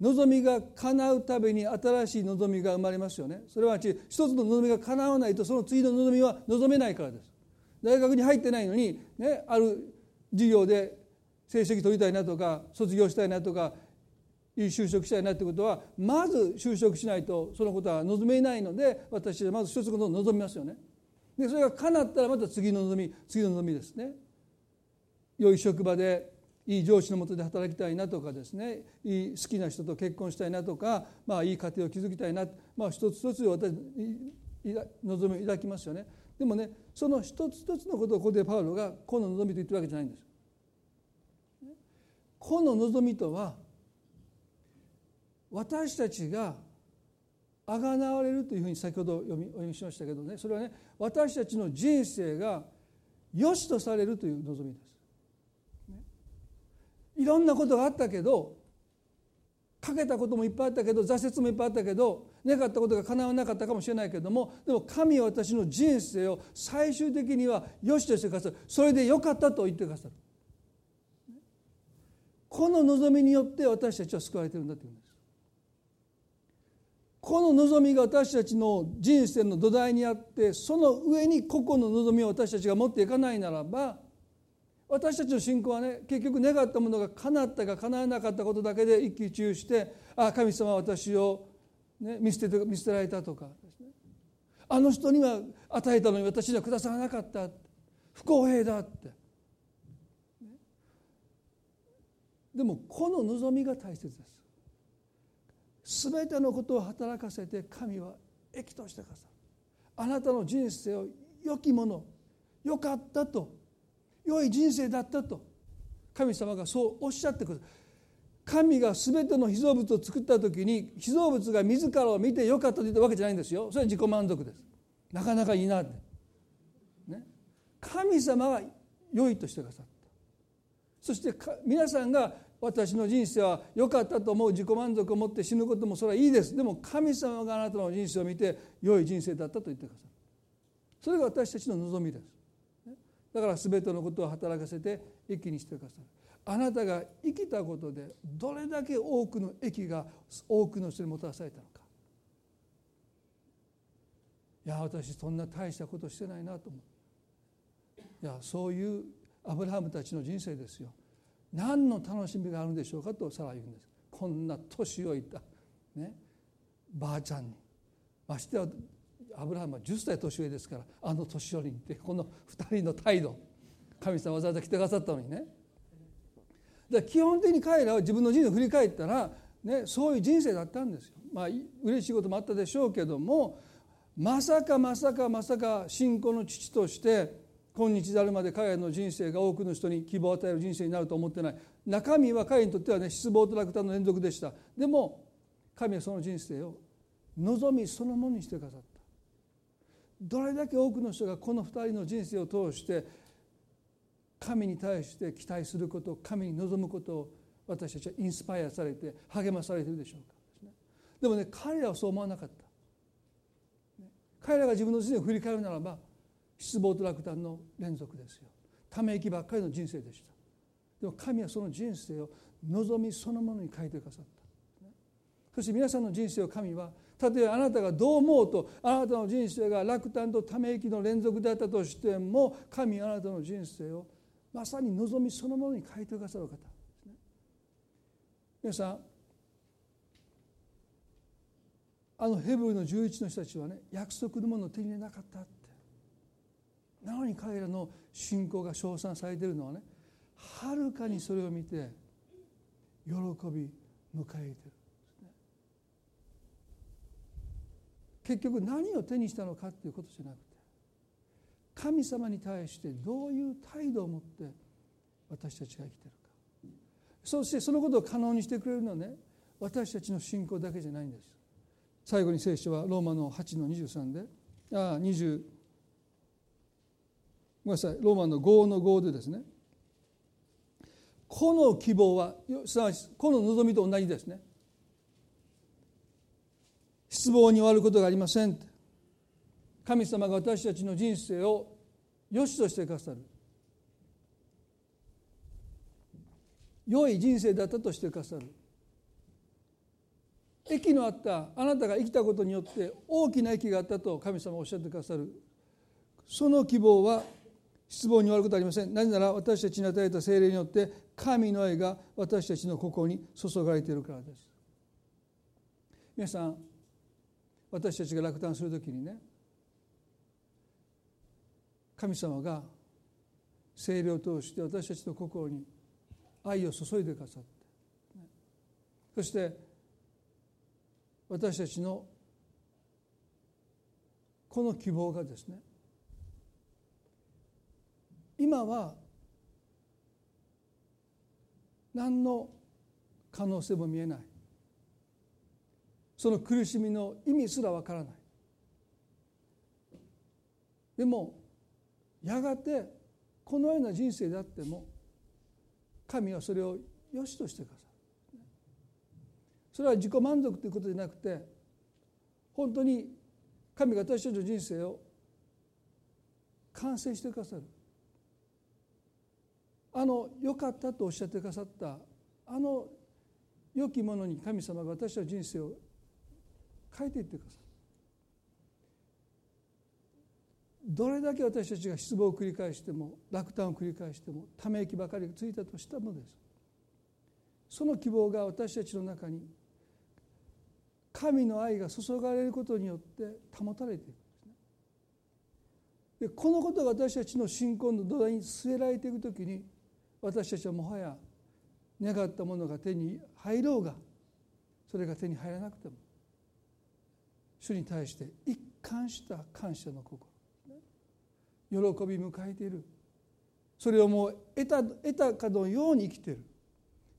望みが叶うために新しい望みが生まれますよね。それは一つの望みが叶わないとその次の望みは望めないからです。大学に入ってないのに、ね、ある授業で成績取りたいなとか卒業したいなとかいい就職したいなってことはまず就職しないとそのことは望めないので私はまず一つのことを望みますよね。でそれが叶ったらまた次の望み次の望みですね。良い職場でいい上司のもとで働きたいなとかですね。いい好きな人と結婚したいなとか、まあ、いい家庭を築きたいな、まあ、一つ一つ私望みを抱きますよね。でもねその一つ一つのことをここでパウロがこの望みと言ってるわけじゃないんです。この望みとは私たちがあがなわれるというふうに先ほど読みお読みしましたけどね。それはね私たちの人生が良しとされるという望みです。いろんなことがあったけどかけたこともいっぱいあったけど挫折もいっぱいあったけど願ったことが叶わなかったかもしれないけどもでも神は私の人生を最終的には良しとしてくださる。それでよかったと言ってくださる。この望みによって私たちは救われてるんだというんです。この望みが私たちの人生の土台にあってその上に個々の望みを私たちが持っていかないならば私たちの信仰はね結局願ったものが叶ったか叶わなかったことだけで一喜一憂してあ神様は私を、ね、見捨てて見捨てられたとかあの人には与えたのに私にはくださらなかった不公平だって。でもこの望みが大切です。全てのことを働かせて神は益としてくださる。あなたの人生を良きもの良かったと良い人生だったと神様がそうおっしゃってくる。神が全ての被造物を作った時に被造物が自らを見てよかったと言ったわけじゃないんですよ。それは自己満足です。なかなかいいなって、ね、神様が良いとしてくださった。そして皆さんが私の人生は良かったと思う自己満足を持って死ぬこともそれはいいです。でも神様があなたの人生を見て良い人生だったと言ってくださるそれが私たちの望みです。だから全てのことを働かせて益にしてくださるあなたが生きたことでどれだけ多くの益が多くの人にもたらされたのか。いや私そんな大したことしてないなと思う。いやそういうアブラハムたちの人生ですよ。何の楽しみがあるんでしょうかとサラは言うんです。こんな年老いた、ね、ばあちゃんに。ましてはアブラハムは10歳年上ですからあの年寄りにってこの2人の態度。神様わざわざ来てくださったのにね。だ基本的に彼らは自分の人生を振り返ったら、ね、そういう人生だったんですよ。まあ嬉しいこともあったでしょうけどもまさかまさかまさか信仰の父として今日至るまで彼らの人生が多くの人に希望を与える人生になると思ってない中身は彼にとってはね失望と落胆の連続でしたでも神はその人生を望みそのものにしてくださったどれだけ多くの人がこの2人の人生を通して神に対して期待すること神に望むことを私たちはインスパイアされて励まされているでしょうかでもね彼らはそう思わなかった彼らが自分の人生を振り返るならば失望と落胆の連続ですよ。ため息ばっかりの人生でした。でも神はその人生を望みそのものに変えてくださった。そして皆さんの人生を神はたとえあなたがどう思うとあなたの人生が落胆とため息の連続だったとしても神あなたの人生をまさに望みそのものに変えてくださる方ですね。皆さんあのヘブルの11の人たちはね約束のものを手に入れなかった。なのに彼らの信仰が称賛されているのはねはるかにそれを見て喜び迎えてる。ね結局何を手にしたのかっていうことじゃなくて神様に対してどういう態度を持って私たちが生きてるか。そしてそのことを可能にしてくれるのはね私たちの信仰だけじゃないんです。最後に聖書はローマの8の23でああ20ごめんなさい。ローマの5の5でですね。この希望はすなわちこの望みと同じですね。失望に終わることがありません。神様が私たちの人生を良しとしてくださる。良い人生だったとしてくださる。益のあったあなたが生きたことによって大きな益があったと神様おっしゃってくださる。その希望は失望に終わることはありません。なぜなら私たちに与えた精霊によって神の愛が私たちの心に注がれているからです。皆さん私たちが落胆する時にね神様が精霊を通して私たちの心に愛を注いでくださってそして私たちのこの希望がですね今は何の可能性も見えない。その苦しみの意味すらわからない。でもやがてこのような人生であっても神はそれを良しとしてくださる。それは自己満足ということでなくて本当に神が私たちの人生を完成してくださる。あの良かったとおっしゃってくださったあの良きものに神様が私の人生を変えていってくださいどれだけ私たちが失望を繰り返しても落胆を繰り返してもため息ばかりがついたとしたのです。その希望が私たちの中に神の愛が注がれることによって保たれていくんですね。でこのことが私たちの信仰の土台に据えられていくときに私たちはもはや願ったものが手に入ろうがそれが手に入らなくても主に対して一貫した感謝の心喜び迎えている。それをもう得た得たかのように生きてる。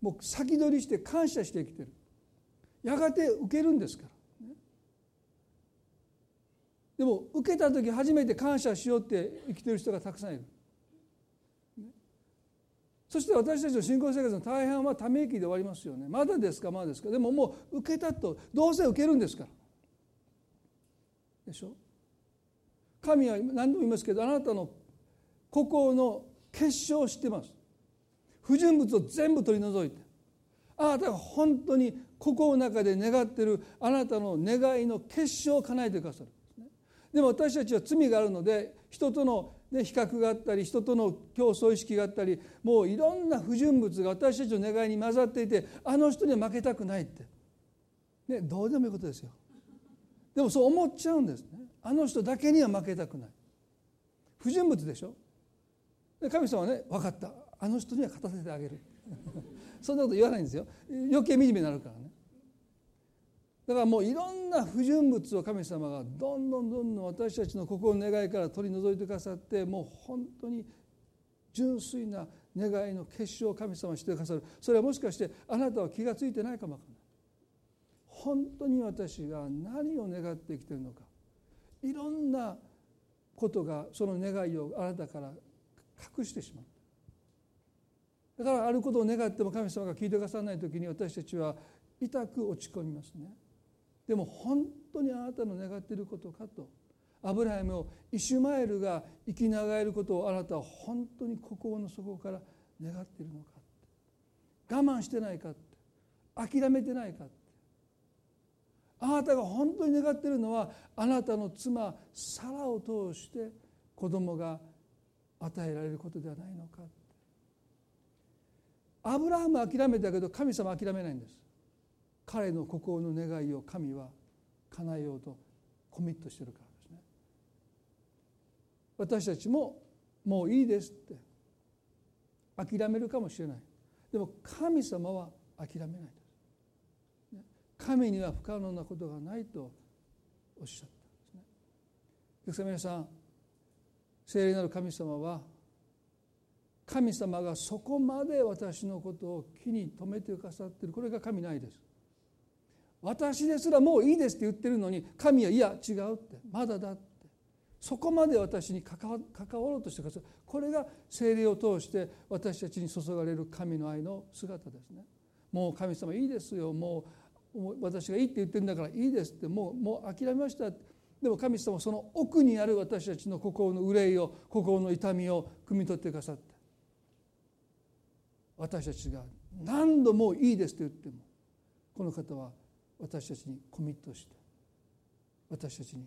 もう先取りして感謝して生きてる。やがて受けるんですから。でも受けた時初めて感謝しようって生きてる人がたくさんいる。そして私たちの信仰生活の大半はため息で終わりますよね。まだですか？まだですか？でももう受けたとどうせ受けるんですから。でしょ？神は何度も言いますけどあなたの心の結晶を知ってます。不純物を全部取り除いて。あなたが本当に心の中で願っているあなたの願いの結晶を叶えてくださる。でも私たちは罪があるので人とのね、比較があったり人との競争意識があったりもういろんな不純物が私たちの願いに混ざっていてあの人には負けたくないって、ね、どうでもいいことですよ。でもそう思っちゃうんですね。あの人だけには負けたくない。不純物でしょ。で神様はね分かった。あの人には勝たせてあげる。そんなこと言わないんですよ。余計惨めになるからね。だからもういろんな不純物を神様がどんどんどんどん私たちの心の願いから取り除いてくださってもう本当に純粋な願いの結晶を神様してくださる。それはもしかしてあなたは気が付いてないかもわからない。本当に私が何を願って生きているのか。いろんなことがその願いをあなたから隠してしまうだからあることを願っても神様が聞いてくださらない時に私たちは痛く落ち込みますね。でも本当にあなたの願っていることかと。アブラハムをイシュマエルが生きながえることをあなたは本当に心の底から願っているのか我慢してないか諦めてないかあなたが本当に願っているのはあなたの妻サラを通して子供が与えられることではないのかアブラハムは諦めたけど神様は諦めないんです。彼の心の願いを神は叶えようとコミットしてるからですね。私たちももういいですって。諦めるかもしれない。でも神様は諦めないです神には不可能なことがないとおっしゃったんですね。皆さん聖霊なる神様は神様がそこまで私のことを気に留めてくださっている。これが神ないです。私ですらもういいですって言ってるのに神はいや違うって。まだだって。そこまで私に関わろうとしてくださるこれが精霊を通して私たちに注がれる神の愛の姿ですね。もう神様いいですよ。もう私がいいって言ってるんだからいいですって。もうもう諦めましたでも神様はその奥にある私たちの心の憂いを心の痛みを汲み取ってくださって。私たちが何度もいいですと言ってもこの方は私たちにコミットして私たちに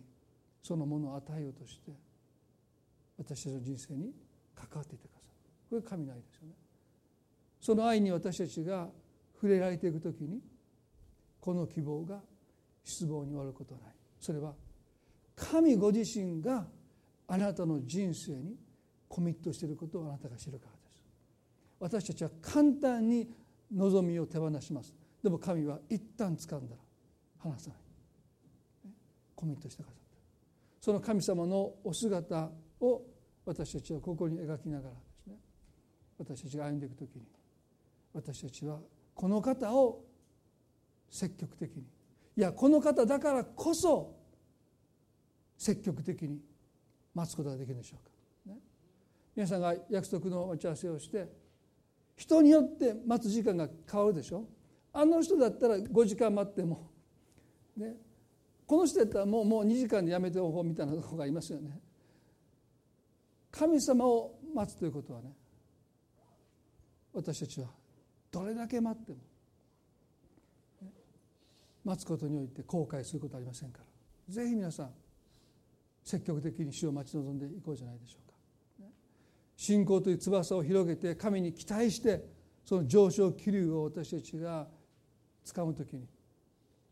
そのものを与えようとして私たちの人生に関わっていてくださるこれ神の愛ですよね。その愛に私たちが触れられていく時にこの希望が失望に終わることはない。それは神ご自身があなたの人生にコミットしていることをあなたが知るからです。私たちは簡単に望みを手放します。でも神は一旦掴んだら離さない。コミットしてくださったその神様のお姿を私たちはここに描きながらですね。私たちが歩んでいく時に私たちはこの方を積極的に。いやこの方だからこそ積極的に待つことができるでしょうか、ね、皆さんが約束の待ち合わせをして人によって待つ時間が変わるでしょ。あの人だったら5時間待っても、ね、この人だったらもうもう2時間でやめておこうみたいな方がいますよね。神様を待つということはね私たちはどれだけ待っても、待つことにおいて後悔することはありませんからぜひ皆さん積極的に死を待ち望んでいこうじゃないでしょうか。信仰という翼を広げて神に期待してその上昇気流を私たちが掴む時に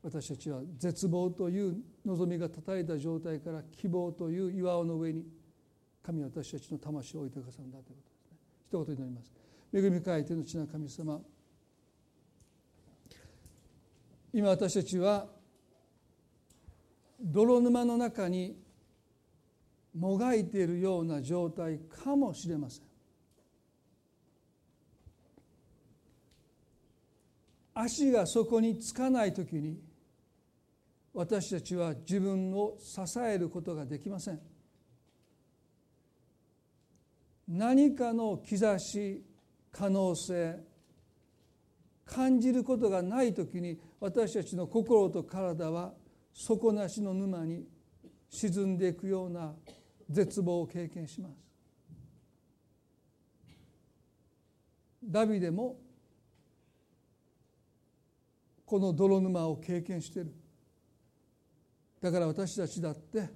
私たちは絶望という望みが叩いた状態から希望という岩尾の上に神は私たちの魂を置いてくださるんだということですね。一言祈ります。恵み深い天の地な神様今私たちは泥沼の中にもがいているような状態かもしれません。足がそこにつかない時に私たちは自分を支えることができません。何かの兆し可能性感じることがない時に私たちの心と体は底なしの沼に沈んでいくような絶望を経験します。ダビデもこの泥沼を経験している。だから私たちだって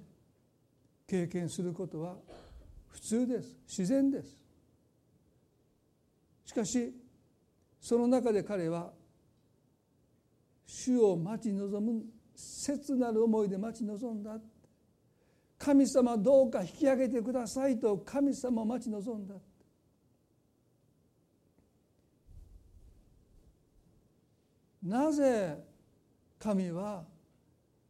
経験することは普通です。自然です。しかしその中で彼は主を待ち望む切なる思いで待ち望んだ。神様どうか引き上げてくださいと神様を待ち望んだ。なぜ神は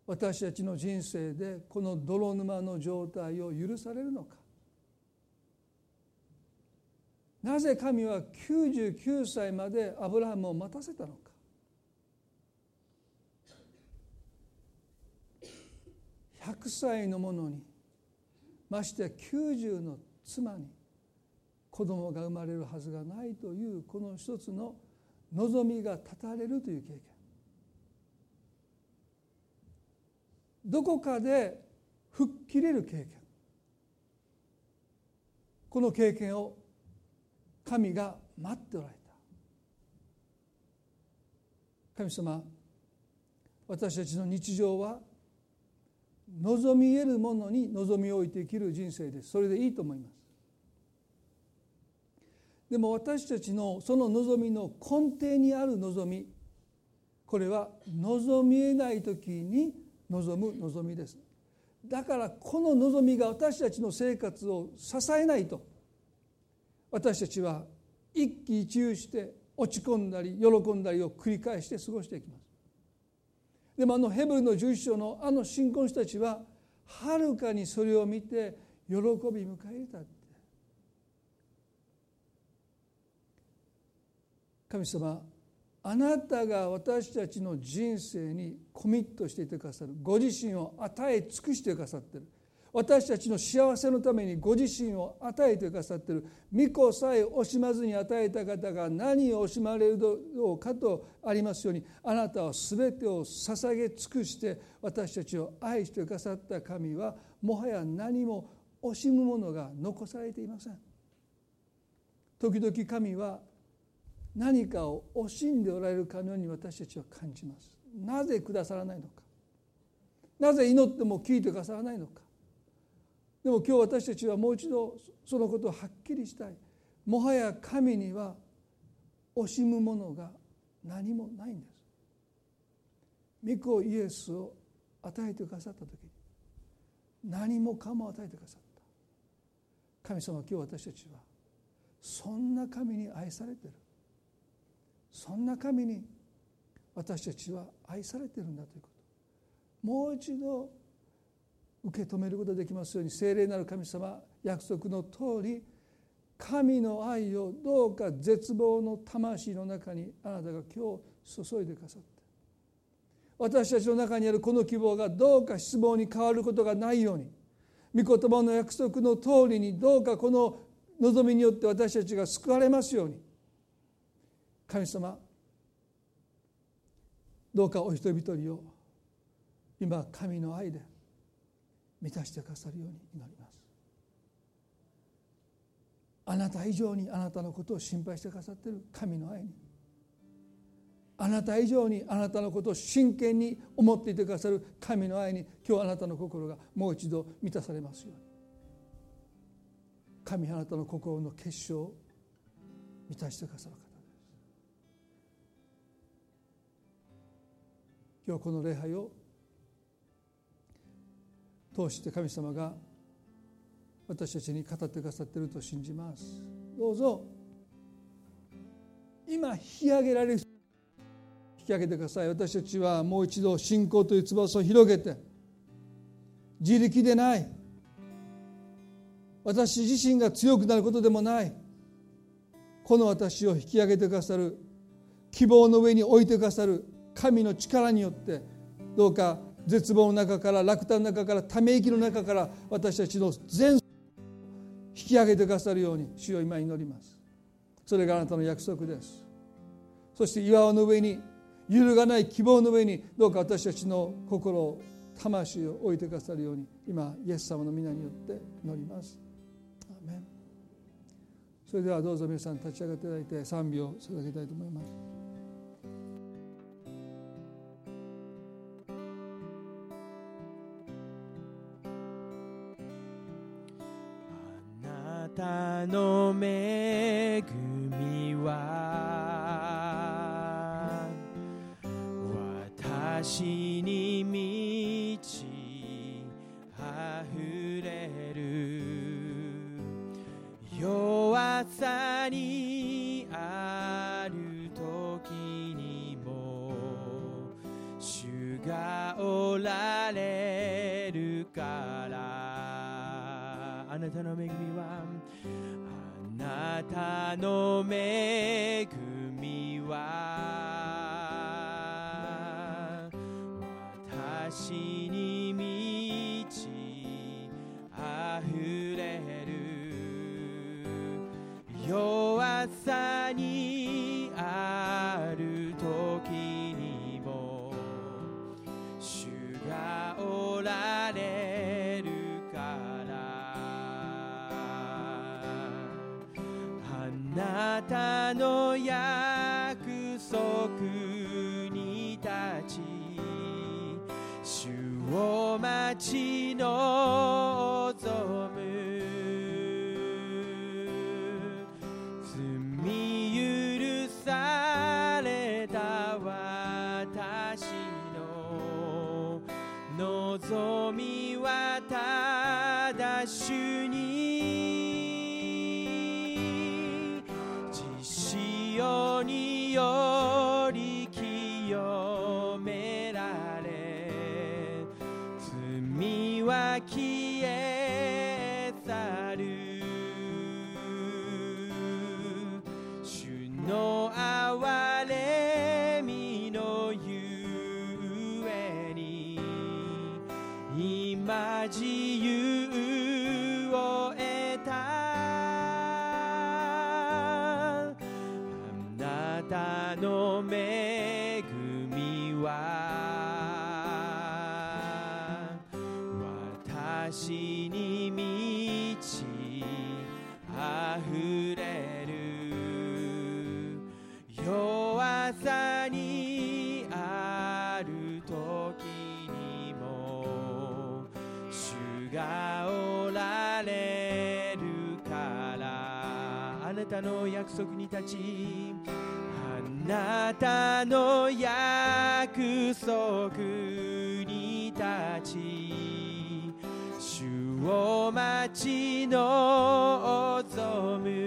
私たちの人生でこの泥沼の状態を許されるのか。なぜ神は99歳までアブラハムを待たせたのか。100歳の者にましてや90の妻に子供が生まれるはずがないというこの一つの望みが絶たれるという経験。どこかで吹っ切れる経験。この経験を神が待っておられた。神様私たちの日常は望み得るものに望みを置いて生きる人生です。それでいいと思います。でも私たちのその望みの根底にある望みこれは望みえない時に望む望みです。だからこの望みが私たちの生活を支えないと私たちは一喜一憂して落ち込んだり喜んだりを繰り返して過ごしていきます。でもあのヘブルの11章のあの新婚人たちははるかにそれを見て喜び迎え入れた。神様あなたが私たちの人生にコミットしていてくださる。ご自身を与え尽くしてくださってる。私たちの幸せのためにご自身を与えてくださっている。御子さえ惜しまずに与えた方が何を惜しまれるのかとありますようにあなたは全てを捧げ尽くして私たちを愛してくださった神はもはや何も惜しむものが残されていません。時々神は何かを惜しんでおられるかのように私たちは感じます。なぜくださらないのか。なぜ祈っても聞いてくださらないのか。でも今日私たちはもう一度そのことをはっきりしたい。もはや神には惜しむものが何もないんです。御子イエスを与えてくださった時に。何もかも与えてくださった。神様今日私たちはそんな神に愛されてる。そんな神に私たちは愛されてるんだということ。もう一度受け止めることができますように聖霊なる神様約束の通り神の愛をどうか絶望の魂の中にあなたが今日注いでくださって私たちの中にあるこの希望がどうか失望に変わることがないように御言葉の約束の通りにどうかこの望みによって私たちが救われますように。神様どうかお人一人を今神の愛で満たしてくださるように祈ります。あなた以上にあなたのことを心配してくださっている神の愛にあなた以上にあなたのことを真剣に思っていてくださる神の愛に今日あなたの心がもう一度満たされますように。神あなたの心の結晶を満たしてくださる方。今日この礼拝を通して神様が私たちに語ってくださっていると信じます。どうぞ。今引き上げられる。引き上げてください。私たちはもう一度信仰という翼を広げて自力でない。私自身が強くなることでもない。この私を引き上げてくださる。希望の上に置いてくださる。神の力によってどうか絶望の中から落胆の中からため息の中から私たちの全引き上げてくださるように主を今祈ります。それがあなたの約束です。そして岩の上に揺るがない希望の上にどうか私たちの心を魂を置いてくださるように今イエス様の皆によって祈ります。それではどうぞ皆さん立ち上がっていただいて賛美を捧げたいと思います。たの恵みは私に満ちあふれる弱さにある時にも主がおられるから。あなたの恵みはなたの恵みは私に満ちあふれる。弱さになたの約束に立ち主を待ち望の約束に立ちあなたの約束に立ち主を待ち望む。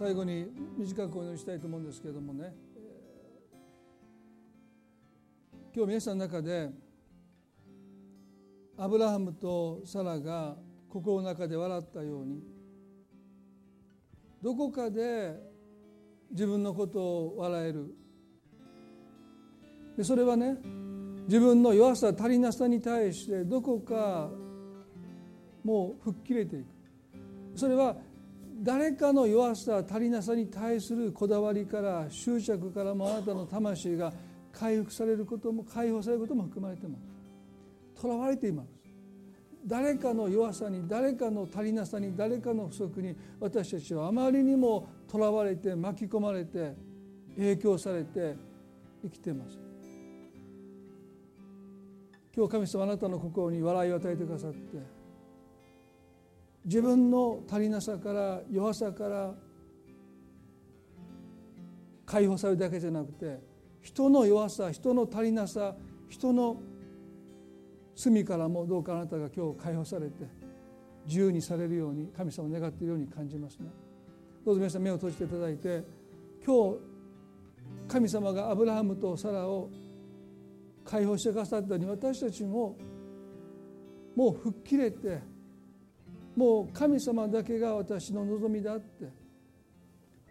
最後に短くお祈りしたいと思うんですけれどもね。今日皆さんの中でアブラハムとサラが心の中で笑ったようにどこかで自分のことを笑える。でそれはね自分の弱さ足りなさに対してどこかもう吹っ切れていく。それは誰かの弱さ足りなさに対するこだわりから執着からもあなたの魂が回復されることも解放されることも含まれていますとらわれています。誰かの弱さに誰かの足りなさに誰かの不足に私たちはあまりにもとらわれて巻き込まれて影響されて生きています。今日神様あなたの心に笑いを与えてくださって自分の足りなさから弱さから解放されるだけじゃなくて人の弱さ人の足りなさ人の罪からもどうかあなたが今日解放されて自由にされるように神様を願っているように感じますね。どうぞ皆さん目を閉じていただいて今日神様がアブラハムとサラを解放してくださったように私たちももう吹っ切れてもう神様だけが私の望みだって。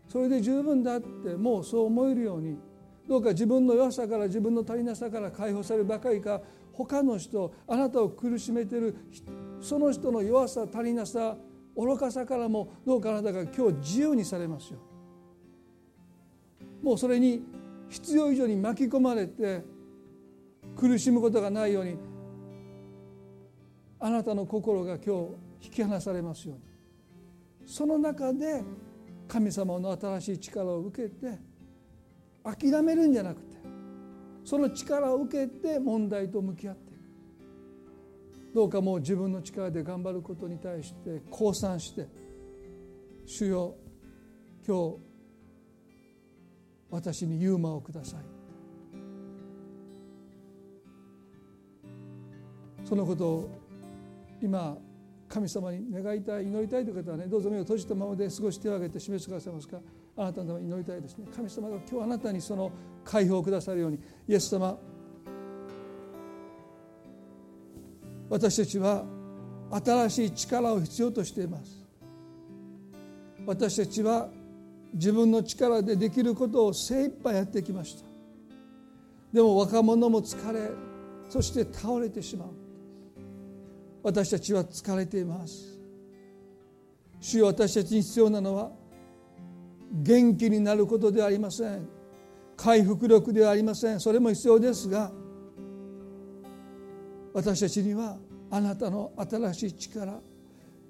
それで十分だってもうそう思えるように。どうか自分の弱さから自分の足りなさから解放されるばかりか他の人あなたを苦しめているその人の弱さ足りなさ愚かさからもどうかあなたが今日自由にされますよ。もうそれに必要以上に巻き込まれて苦しむことがないようにあなたの心が今日引き離されますように。その中で神様の新しい力を受けて諦めるんじゃなくてその力を受けて問題と向き合っていく。どうかもう自分の力で頑張ることに対して降参して主よ今日私にユーモアをください。そのことを今神様に願いたい祈りたいという方はねどうぞ目を閉じたままで少し手を挙げて示してくださいますか？あなたのために祈りたいですね。神様が今日あなたにその解放をくださるようにイエス様私たちは新しい力を必要としています。私たちは自分の力でできることを精一杯やってきました。でも若者も疲れそして倒れてしまう。私たちは疲れています。主よ私たちに必要なのは元気になることではありません。回復力ではありません。それも必要ですが私たちにはあなたの新しい力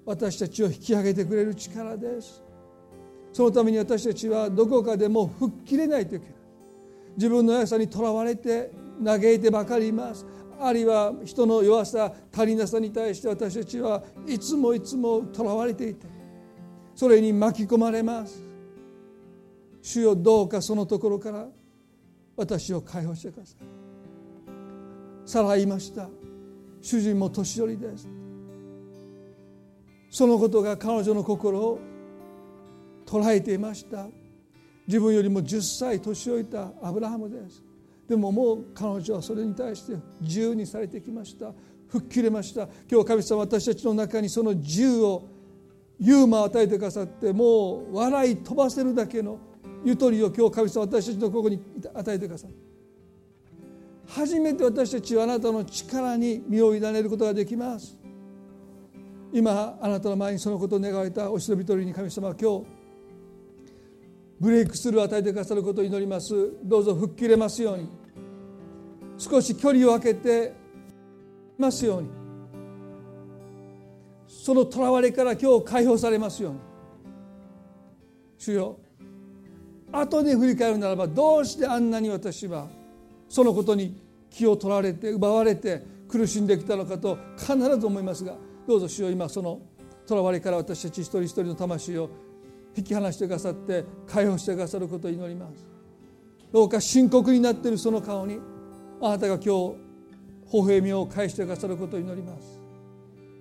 私たちを引き上げてくれる力です。そのために私たちはどこかでも吹っ切れないといけない自分の弱さにとらわれて嘆いてばかりいます。あるいは人の弱さ足りなさに対して私たちはいつもいつもとらわれていてそれに巻き込まれます。主よどうかそのところから私を解放してください。さらいました。主人も年寄りです。そのことが彼女の心を捉えていました。自分よりも10歳年老いたアブラハムです。でももう彼女はそれに対して自由にされてきました。吹っ切れました。今日神様私たちの中にその自由をユーモアを与えてくださってもう笑い飛ばせるだけのゆとりを今日神様私たちのここに与えてください初めて私たちはあなたの力に身を委ねることができます。今あなたの前にそのことを願われたお忍び取りに神様は今日ブレイクスルーを与えてくださることを祈ります。どうぞ吹っ切れますように。少し距離を空けてますように。そのとらわれから今日解放されますように。主よ後で振り返るならばどうしてあんなに私はそのことに気を取られて奪われて苦しんできたのかと必ず思いますがどうぞ主よ今そのとらわれから私たち一人一人の魂を引き離してくださって解放してくださることを祈ります。どうか深刻になっているその顔にあなたが今日微笑みを返してくださることを祈ります。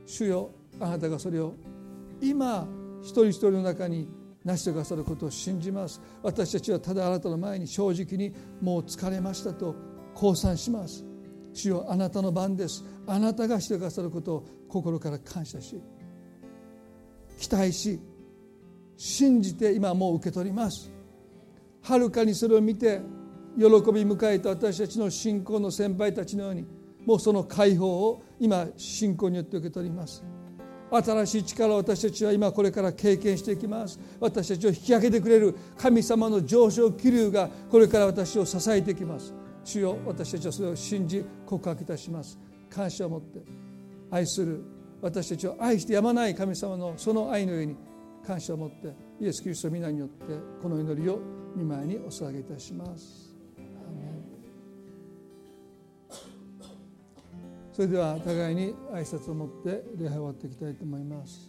主よあなたがそれを今一人一人の中に成してくださることを信じます。私たちはただあなたの前に正直にもう疲れましたと降参します。主よあなたの番です。あなたがしてくださることを心から感謝し期待し信じて今もう受け取ります。はるかにそれを見て喜び迎えた私たちの信仰の先輩たちのようにもうその解放を今信仰によって受け取ります。新しい力を私たちは今これから経験していきます。私たちを引き上げてくれる神様の上昇気流がこれから私を支えていきます。主よ私たちはそれを信じ告白いたします。感謝を持って愛する私たちを愛してやまない神様のその愛の上に感謝を持ってイエス・キリストの皆によってこの祈りを見舞いにお捧げいたします。それでは互いに挨拶を持って礼拝を終わっていきたいと思います。